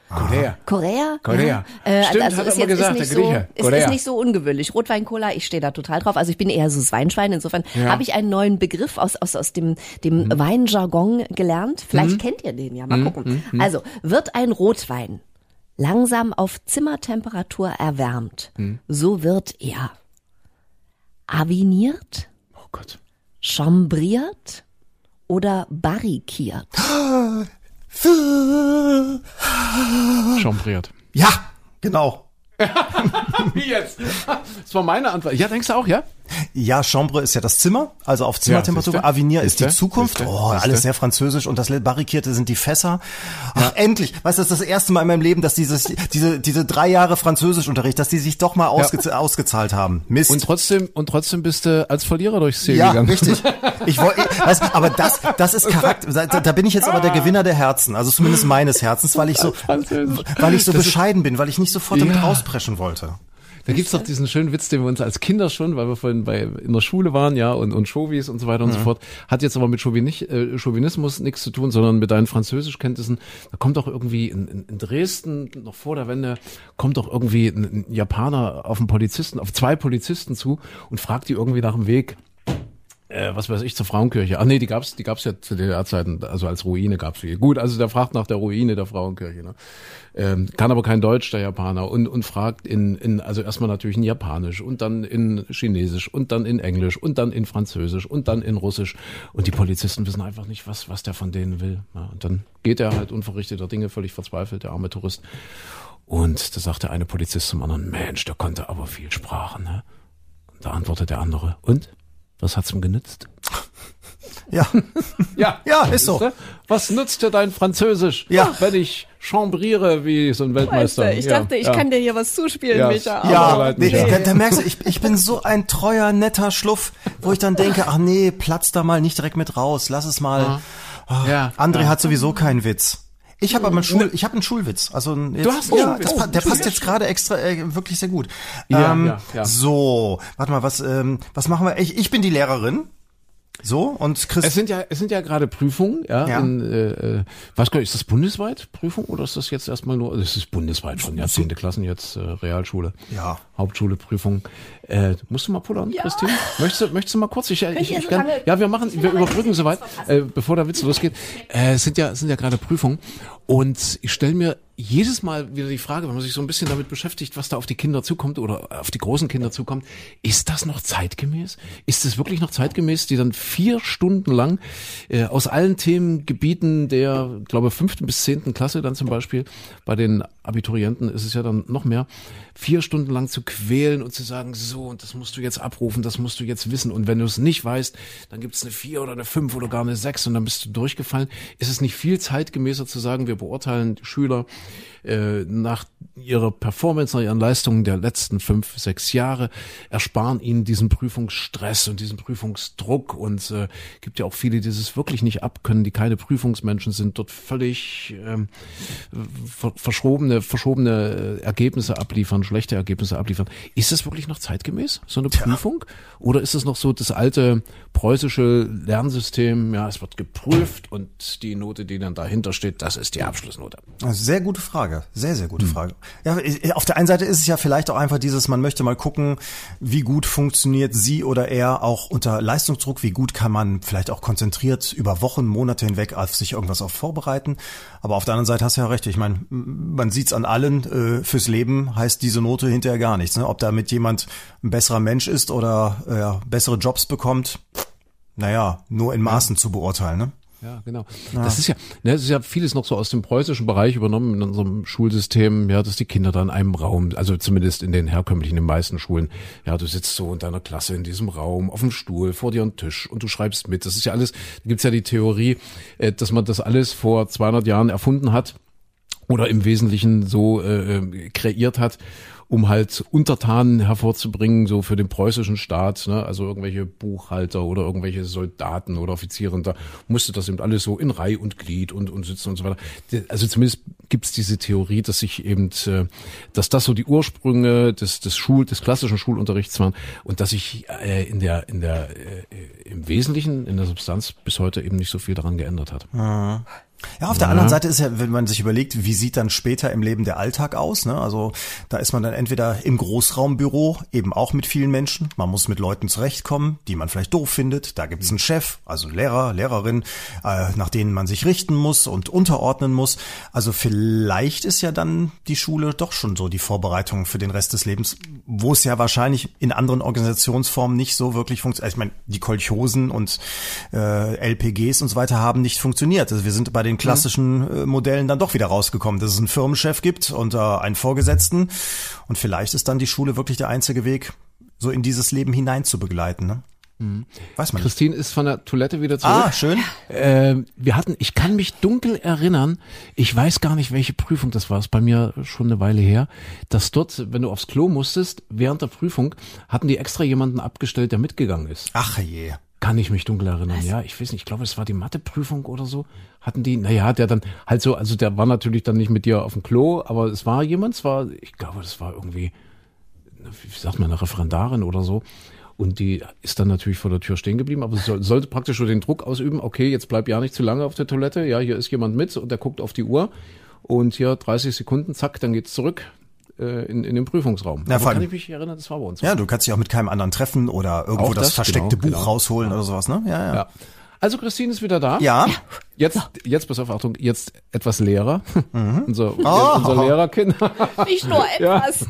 Korea. Korea? Korea. Ja. Äh, Stimmt, also ist jetzt gesagt, ist nicht, so, ist, ist nicht so ungewöhnlich. Rotwein, Cola, ich stehe da total drauf. Also ich bin eher so das Weinschwein. Insofern ja. habe ich einen neuen Begriff aus, aus, aus dem, dem mhm. Weinjargon gelernt. Vielleicht mhm. kennt ihr den ja. Mal mhm. gucken. Mhm. Also, wird ein Rotwein langsam auf Zimmertemperatur erwärmt, mhm. so wird er aviniert, oh Gott. chambriert oder barrikiert. [gasps] Chambriert. Ja, genau. [laughs] Wie jetzt? Das war meine Antwort. Ja, denkst du auch, ja? Ja, Chambre ist ja das Zimmer, also auf Zimmertemperatur. Ja, Avenir ist die Zukunft. Siehste? Oh, alles sehr französisch und das Barrikierte sind die Fässer. Ach, ja. endlich. Weißt du, das ist das erste Mal in meinem Leben, dass dieses, diese, diese drei Jahre Französischunterricht, dass die sich doch mal ausge ja. ausgezahlt haben. Mist. Und trotzdem, und trotzdem bist du als Verlierer durchs Ziel ja, gegangen. Ja, richtig. [laughs] Ich wollte, weißt, aber das, das ist Charakter, da, da, bin ich jetzt aber der Gewinner der Herzen, also zumindest meines Herzens, weil ich so, weil ich so bescheiden bin, weil ich nicht sofort damit rauspreschen wollte. Da gibt's doch diesen schönen Witz, den wir uns als Kinder schon, weil wir vorhin bei, in der Schule waren, ja, und, und Chauvis und so weiter und so mhm. fort, hat jetzt aber mit Chauvinis, äh, Chauvinismus nichts zu tun, sondern mit deinen Französischkenntnissen. Da kommt doch irgendwie in, in, in Dresden, noch vor der Wende, kommt doch irgendwie ein, ein Japaner auf einen Polizisten, auf zwei Polizisten zu und fragt die irgendwie nach dem Weg äh, was weiß ich, zur Frauenkirche. Ach nee, die gab's, die gab's ja zu der Zeiten, also als Ruine gab's die. Gut, also der fragt nach der Ruine der Frauenkirche, ne? ähm, kann aber kein Deutsch, der Japaner, und, und fragt in, in, also erstmal natürlich in Japanisch und dann in Chinesisch und dann in Englisch und dann in Französisch und dann in Russisch. Und die Polizisten wissen einfach nicht, was, was der von denen will. Ja, und dann geht er halt unverrichteter Dinge, völlig verzweifelt, der arme Tourist. Und da sagt der eine Polizist zum anderen, Mensch, der konnte aber viel Sprachen, ne? Und da antwortet der andere, und? Was hat's ihm genützt? Ja. [laughs] ja. Ja, ist so. Was nützt dir dein Französisch? Ja. Wenn ich chambriere wie so ein Weltmeister. Weißt du, ich dachte, ich ja. kann dir hier was zuspielen, ja. Micha. Ja, nee, da, da, merkst du, ich, ich bin so ein treuer, netter Schluff, wo ich dann denke, ach nee, platz da mal nicht direkt mit raus, lass es mal. Ja. ja. André hat sowieso keinen Witz. Ich habe aber einen Schul, ich habe einen Schulwitz. Also jetzt, du hast einen ja, Schulwitz. Das, der passt jetzt gerade extra äh, wirklich sehr gut. Ja, ähm, ja, ja. So, warte mal, was ähm, was machen wir? Ich, ich bin die Lehrerin. So und Chris. Es sind ja es sind ja gerade Prüfungen, ja. ja. In, äh, äh was ist das bundesweit Prüfung oder ist das jetzt erstmal nur? Es ist bundesweit schon, ja zehnte Klassen jetzt äh, Realschule, ja Hauptschule Prüfung. Äh, musst du mal pullern, ja. Christine? Möchtest du möchtest du mal kurz? Ich, ich, ich kann, ja, wir machen, wir überbrücken soweit, äh, bevor der Witz losgeht. Äh, es sind ja es sind ja gerade Prüfungen und ich stelle mir jedes Mal wieder die Frage, wenn man sich so ein bisschen damit beschäftigt, was da auf die Kinder zukommt oder auf die großen Kinder zukommt, ist das noch zeitgemäß? Ist es wirklich noch zeitgemäß, die dann vier Stunden lang äh, aus allen Themengebieten der, glaube fünften bis zehnten Klasse dann zum Beispiel, bei den Abiturienten ist es ja dann noch mehr, vier Stunden lang zu quälen und zu sagen, so, und das musst du jetzt abrufen, das musst du jetzt wissen. Und wenn du es nicht weißt, dann gibt es eine vier oder eine fünf oder gar eine sechs und dann bist du durchgefallen. Ist es nicht viel zeitgemäßer zu sagen, wir beurteilen Schüler äh, nach ihrer Performance, nach ihren Leistungen der letzten fünf, sechs Jahre, ersparen ihnen diesen Prüfungsstress und diesen Prüfungsdruck und äh, gibt ja auch viele, die es wirklich nicht abkönnen, die keine Prüfungsmenschen sind, dort völlig ähm, verschobene, verschobene Ergebnisse abliefern, schlechte Ergebnisse abliefern. Ist das wirklich noch zeitgemäß, so eine Prüfung? Oder ist es noch so das alte preußische Lernsystem, ja, es wird geprüft und die Note, die dann dahinter steht, das ist die Abschlussnote? Sehr gute Frage. Sehr, sehr gute hm. Frage. Ja, auf der einen Seite ist es ja vielleicht auch einfach dieses, man möchte mal gucken, wie gut funktioniert sie oder er auch unter Leistungsdruck, wie gut kann man vielleicht auch konzentriert über Wochen, Monate hinweg auf sich irgendwas auch vorbereiten. Aber auf der anderen Seite hast du ja recht. Ich meine, man sieht's an allen, äh, fürs Leben heißt diese Note hinterher gar nichts. Ne? Ob damit jemand ein besserer Mensch ist oder äh, bessere Jobs bekommt, naja, nur in Maßen zu beurteilen. Ne? Ja, genau. Ja. Das ist ja, ne, das ist ja vieles noch so aus dem preußischen Bereich übernommen in unserem Schulsystem, ja, dass die Kinder da in einem Raum, also zumindest in den herkömmlichen, in den meisten Schulen, ja, du sitzt so in deiner Klasse in diesem Raum, auf dem Stuhl, vor dir ein Tisch und du schreibst mit. Das ist ja alles, da gibt's ja die Theorie, äh, dass man das alles vor 200 Jahren erfunden hat oder im Wesentlichen so äh, äh kreiert hat, um halt Untertanen hervorzubringen, so für den preußischen Staat, ne? also irgendwelche Buchhalter oder irgendwelche Soldaten oder Offiziere, da musste das eben alles so in Reih und Glied und, und sitzen und so weiter. Also zumindest gibt's diese Theorie, dass sich eben, äh, dass das so die Ursprünge des, des Schul, des klassischen Schulunterrichts waren und dass sich äh, in der, in der, äh, im Wesentlichen, in der Substanz bis heute eben nicht so viel daran geändert hat. Mhm. Ja, auf der anderen Seite ist ja, wenn man sich überlegt, wie sieht dann später im Leben der Alltag aus? Ne? Also da ist man dann entweder im Großraumbüro, eben auch mit vielen Menschen. Man muss mit Leuten zurechtkommen, die man vielleicht doof findet. Da gibt es einen Chef, also einen Lehrer, Lehrerin, äh, nach denen man sich richten muss und unterordnen muss. Also vielleicht ist ja dann die Schule doch schon so die Vorbereitung für den Rest des Lebens, wo es ja wahrscheinlich in anderen Organisationsformen nicht so wirklich funktioniert. Ich meine, die Kolchosen und äh, LPGs und so weiter haben nicht funktioniert. Also wir sind bei den mhm. klassischen äh, Modellen dann doch wieder rausgekommen, dass es einen Firmenchef gibt und äh, einen Vorgesetzten. Und vielleicht ist dann die Schule wirklich der einzige Weg, so in dieses Leben hinein zu begleiten. Ne? Mhm. Weiß man Christine nicht. ist von der Toilette wieder zurück. Ah, schön. Äh, wir hatten, ich kann mich dunkel erinnern, ich weiß gar nicht, welche Prüfung das war, ist bei mir schon eine Weile her, dass dort, wenn du aufs Klo musstest, während der Prüfung, hatten die extra jemanden abgestellt, der mitgegangen ist. Ach je. Kann ich mich dunkel erinnern, Was? ja. Ich weiß nicht, ich glaube, es war die Matheprüfung oder so. Hatten die, naja, der dann halt so, also der war natürlich dann nicht mit dir auf dem Klo, aber es war jemand, es war, ich glaube, das war irgendwie, wie sagt man, eine Referendarin oder so. Und die ist dann natürlich vor der Tür stehen geblieben, aber sie sollte praktisch schon den Druck ausüben, okay, jetzt bleib ja nicht zu lange auf der Toilette, ja, hier ist jemand mit und der guckt auf die Uhr und hier 30 Sekunden, zack, dann geht's zurück äh, in, in den Prüfungsraum. Ja, vor allem, kann ich mich erinnern, das war bei uns. Ja, du kannst dich auch mit keinem anderen treffen oder irgendwo das, das, versteckte genau, Buch genau. rausholen oder sowas, ne? Ja, ja. ja. Also Christine ist wieder da. Ja. Jetzt, jetzt pass auf, Achtung, jetzt etwas Lehrer. Mhm. [laughs] unser, oh. unser Lehrerkind. [laughs] Nicht nur etwas.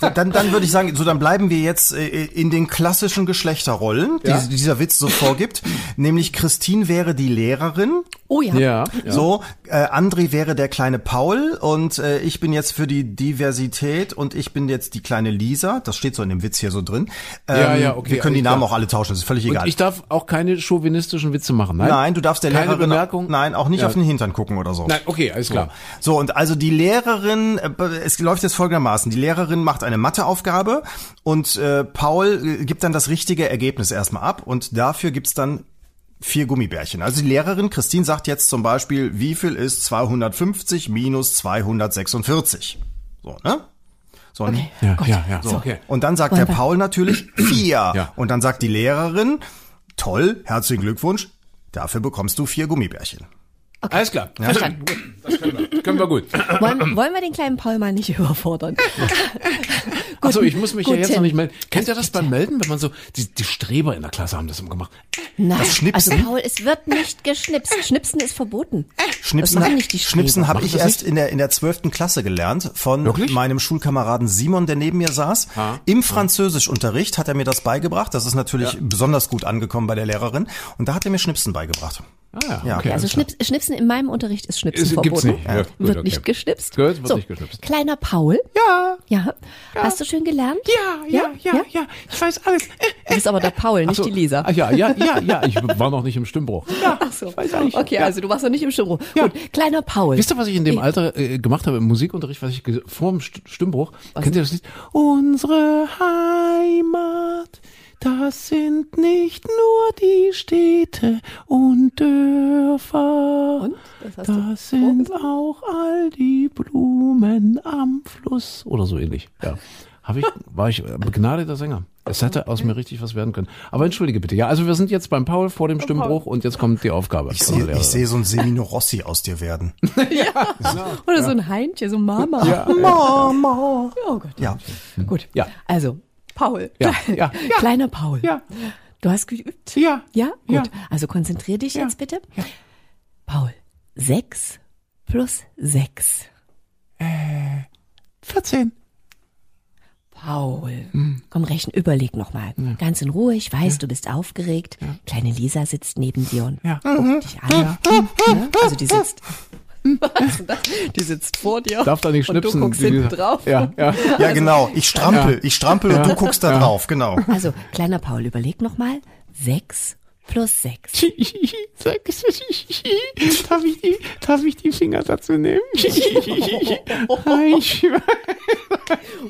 Ja. Dann, dann würde ich sagen, so dann bleiben wir jetzt äh, in den klassischen Geschlechterrollen, die ja. dieser Witz so vorgibt. Nämlich Christine wäre die Lehrerin. Oh ja. ja, ja. So, äh, André wäre der kleine Paul und äh, ich bin jetzt für die Diversität und ich bin jetzt die kleine Lisa. Das steht so in dem Witz hier so drin. Ähm, ja, ja, okay. Wir können die Namen darf, auch alle tauschen, das ist völlig egal. Und ich darf auch keine chauvinistischen Witze machen, nein? Nein, du darfst der keine Lehrerin Bemerkung? Nein, auch nicht ja. auf den Hintern gucken oder so. Nein, okay, alles klar. So, und also die Lehrerin, äh, es läuft jetzt folgendermaßen. Die Lehrerin macht eine Matheaufgabe und äh, Paul äh, gibt dann das richtige Ergebnis erstmal ab und dafür gibt's dann vier Gummibärchen. Also die Lehrerin Christine sagt jetzt zum Beispiel, wie viel ist 250 minus 246? So, ne? So, okay. ja, ja, ja, so. okay. Und dann sagt der Paul natürlich [clears throat] vier. Ja. Und dann sagt die Lehrerin, toll, herzlichen Glückwunsch, dafür bekommst du vier Gummibärchen. Okay. Alles klar. Ja. Verstanden. Das können wir, können wir gut. Wollen, wollen wir den kleinen Paul mal nicht überfordern? [laughs] Achso, ich muss mich ja jetzt noch nicht melden. Kennt ihr das beim Melden, wenn man so, die, die Streber in der Klasse haben das immer gemacht. Nein, das Schnipsen. also Paul, es wird nicht [laughs] geschnipst. Schnipsen ist verboten. Schnipsen, das nicht die Schnipsen habe ich erst in der in der zwölften Klasse gelernt von Wirklich? meinem Schulkameraden Simon, der neben mir saß. Ha? Im Französischunterricht hat er mir das beigebracht. Das ist natürlich ja. besonders gut angekommen bei der Lehrerin. Und da hat er mir Schnipsen beigebracht. Ah, ja, ja okay, also Schnips, Schnipsen in meinem Unterricht ist Schnipsen ist, verboten. Nicht. Ja, gut, wird okay. nicht geschnipst. Gut, wird so, nicht geschnipst. Kleiner Paul. Ja. ja. Hast du schön gelernt? Ja, ja, ja, ja. ja. Ich weiß alles. Du bist aber der Paul, nicht so. die Lisa. Ah, ja, ja, [laughs] ja, ja. Ich war noch nicht im Stimmbruch. Ja, Ach so. Ich weiß eigentlich. Okay, ja. also du warst noch nicht im Stimmbruch. Ja. Gut, kleiner Paul. Wisst ihr, was ich in dem Alter äh, gemacht habe im Musikunterricht, was ich vor dem Stimmbruch? Was? Kennt ihr das Lied? Unsere Heimat das sind nicht nur die Städte und Dörfer. Und? Das, das sind auch all die Blumen am Fluss. Oder so ähnlich. Ja. Hab ich, war ich begnadeter Sänger. Es hätte aus mir richtig was werden können. Aber entschuldige bitte. Ja, also wir sind jetzt beim Paul vor dem Stimmbruch und jetzt kommt die Aufgabe. Ich sehe ich seh so ein Semino Rossi aus dir werden. [laughs] ja. Genau. Oder ja. so ein Heintje, so Mama. Ja, Mama. Oh Gott. Ja. Gut. Ja. Also, Paul. Ja, [laughs] ja, ja. Kleiner Paul. Ja. Du hast geübt? Ja. Ja? Gut. Ja. Also konzentrier dich ja. jetzt bitte. Ja. Paul, sechs plus sechs. Äh, 14. Paul, hm. komm, rechnen, überleg nochmal. Ja. Ganz in Ruhe, ich weiß, ja. du bist aufgeregt. Ja. Kleine Lisa sitzt neben dir und ja. guckt mhm. dich an. Ja. Also die sitzt [laughs] die sitzt vor dir. Darf da nicht schnipsen. Und du guckst hinten drauf. Ja, ja. ja also, genau. Ich strampel. Ich strampel und du guckst da drauf. Genau. Also, kleiner Paul, überleg nochmal. Sechs plus 6. [laughs] darf, ich die, darf ich die Finger dazu nehmen? [laughs]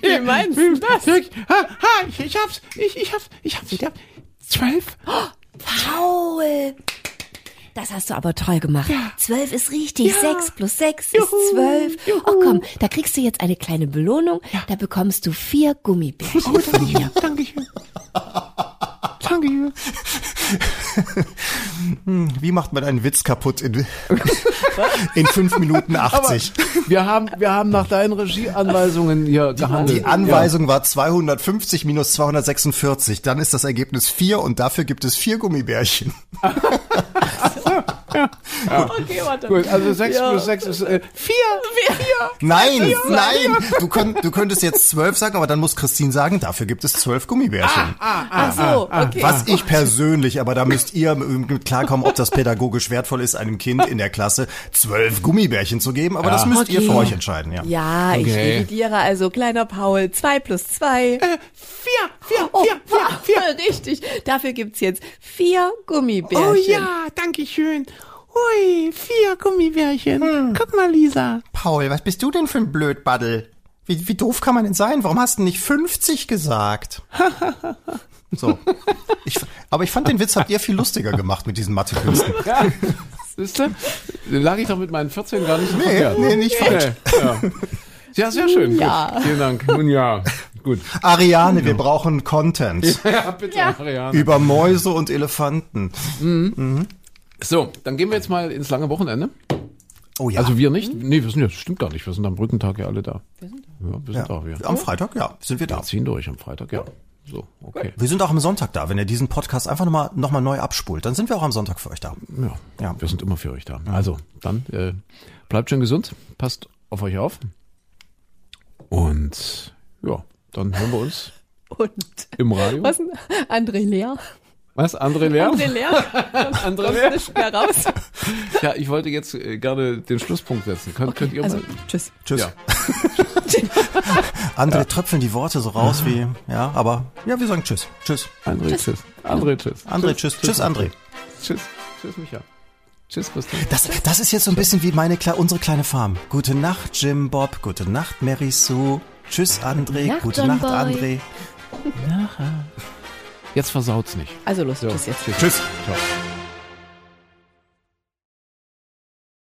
Wie meinst du das? Ha, ha, ich, ich hab's, ich, ich hab's, ich hab's, ich hab's. Zwölf? [gasps] Paul! Das hast du aber toll gemacht. Ja. Zwölf ist richtig. Ja. Sechs plus sechs Juhu. ist zwölf. Oh komm, da kriegst du jetzt eine kleine Belohnung. Da bekommst du vier Gummibärchen Oh, von mir. Dankeschön. Dankeschön. Wie macht man einen Witz kaputt in, [laughs] in 5 Minuten 80? Wir haben, wir haben nach deinen Regieanweisungen hier gehandelt. Die Anweisung war 250 minus 246. Dann ist das Ergebnis 4 und dafür gibt es vier Gummibärchen. [laughs] Okay, warte. Gut, also 6 plus 6 ist 4. Äh, vier. Nein, nein. Du, könnt, du könntest jetzt 12 sagen, aber dann muss Christine sagen, dafür gibt es 12 Gummibärchen. Ach so, okay. Was ich persönlich, aber da müsst ihr mit klarkommen, ob das pädagogisch wertvoll ist, einem Kind in der Klasse zwölf Gummibärchen zu geben. Aber das müsst ihr Okay. für euch entscheiden, ja. Ja, ich Okay. revidiere also, kleiner Paul, zwei plus zwei. Vier, vier, Oh, vier, vier, vier. ja, richtig. Dafür gibt's jetzt vier Gummibärchen. Oh ja, danke schön. Hui, vier Gummibärchen. Guck mal, Lisa. Paul, was bist du denn für ein Blödbaddel? Wie, wie doof kann man denn sein? Warum hast du nicht 50 gesagt? [laughs] So. Ich, aber ich fand den Witz habt ihr viel lustiger gemacht mit diesen Mathekünsten. Ja, siehst du? Lag ich doch mit meinen 14 gar nicht so Nee, verkehrt. nee, nicht falsch. Nee, ja. ja, sehr schön. Ja. Gut. Vielen Dank. Nun ja, gut. Ariane, wir brauchen Content. [laughs] Ja, bitte, Ariane. Über Mäuse und Elefanten. So, dann gehen wir jetzt mal ins lange Wochenende. Oh ja. Also wir nicht? Nee, wir sind ja, stimmt gar nicht. Wir sind am Brückentag ja alle da. Wir sind da. Ja, wir sind ja. da. Wir, Am Freitag, ja, sind wir da. wir ziehen durch am Freitag, ja. So, okay. Wir sind auch am Sonntag da. Wenn ihr diesen Podcast einfach nochmal noch mal neu abspult, dann sind wir auch am Sonntag für euch da. Ja, Ja. wir sind immer für euch da. Also, dann äh, bleibt schön gesund, passt auf euch auf. Und ja, dann hören wir uns [laughs] Und im Radio. was? André Leer? Was? André Leer? André Leer? [laughs] André Leer? nicht mehr raus. Ja, ich wollte jetzt äh, gerne den Schlusspunkt setzen. Könnt, könnt ihr Also, mal? tschüss. Tschüss. Ja. André tröpfeln die Worte so raus wie, ja, aber ja, wir sagen Tschüss. Tschüss. André, tschüss. André, tschüss. André, tschüss. Tschüss, André. Tschüss. Tschüss, Micha. Tschüss, Christian. Das, das ist jetzt so ein bisschen wie meine, unsere kleine Farm. Gute Nacht, Jim Bob. Gute Nacht, Mary Sue. Tschüss, André. Nacht, Gute Nacht, Boy. André. Jetzt versaut's nicht. Also los, So, tschüss jetzt. Tschüss. Tschüss. Ciao.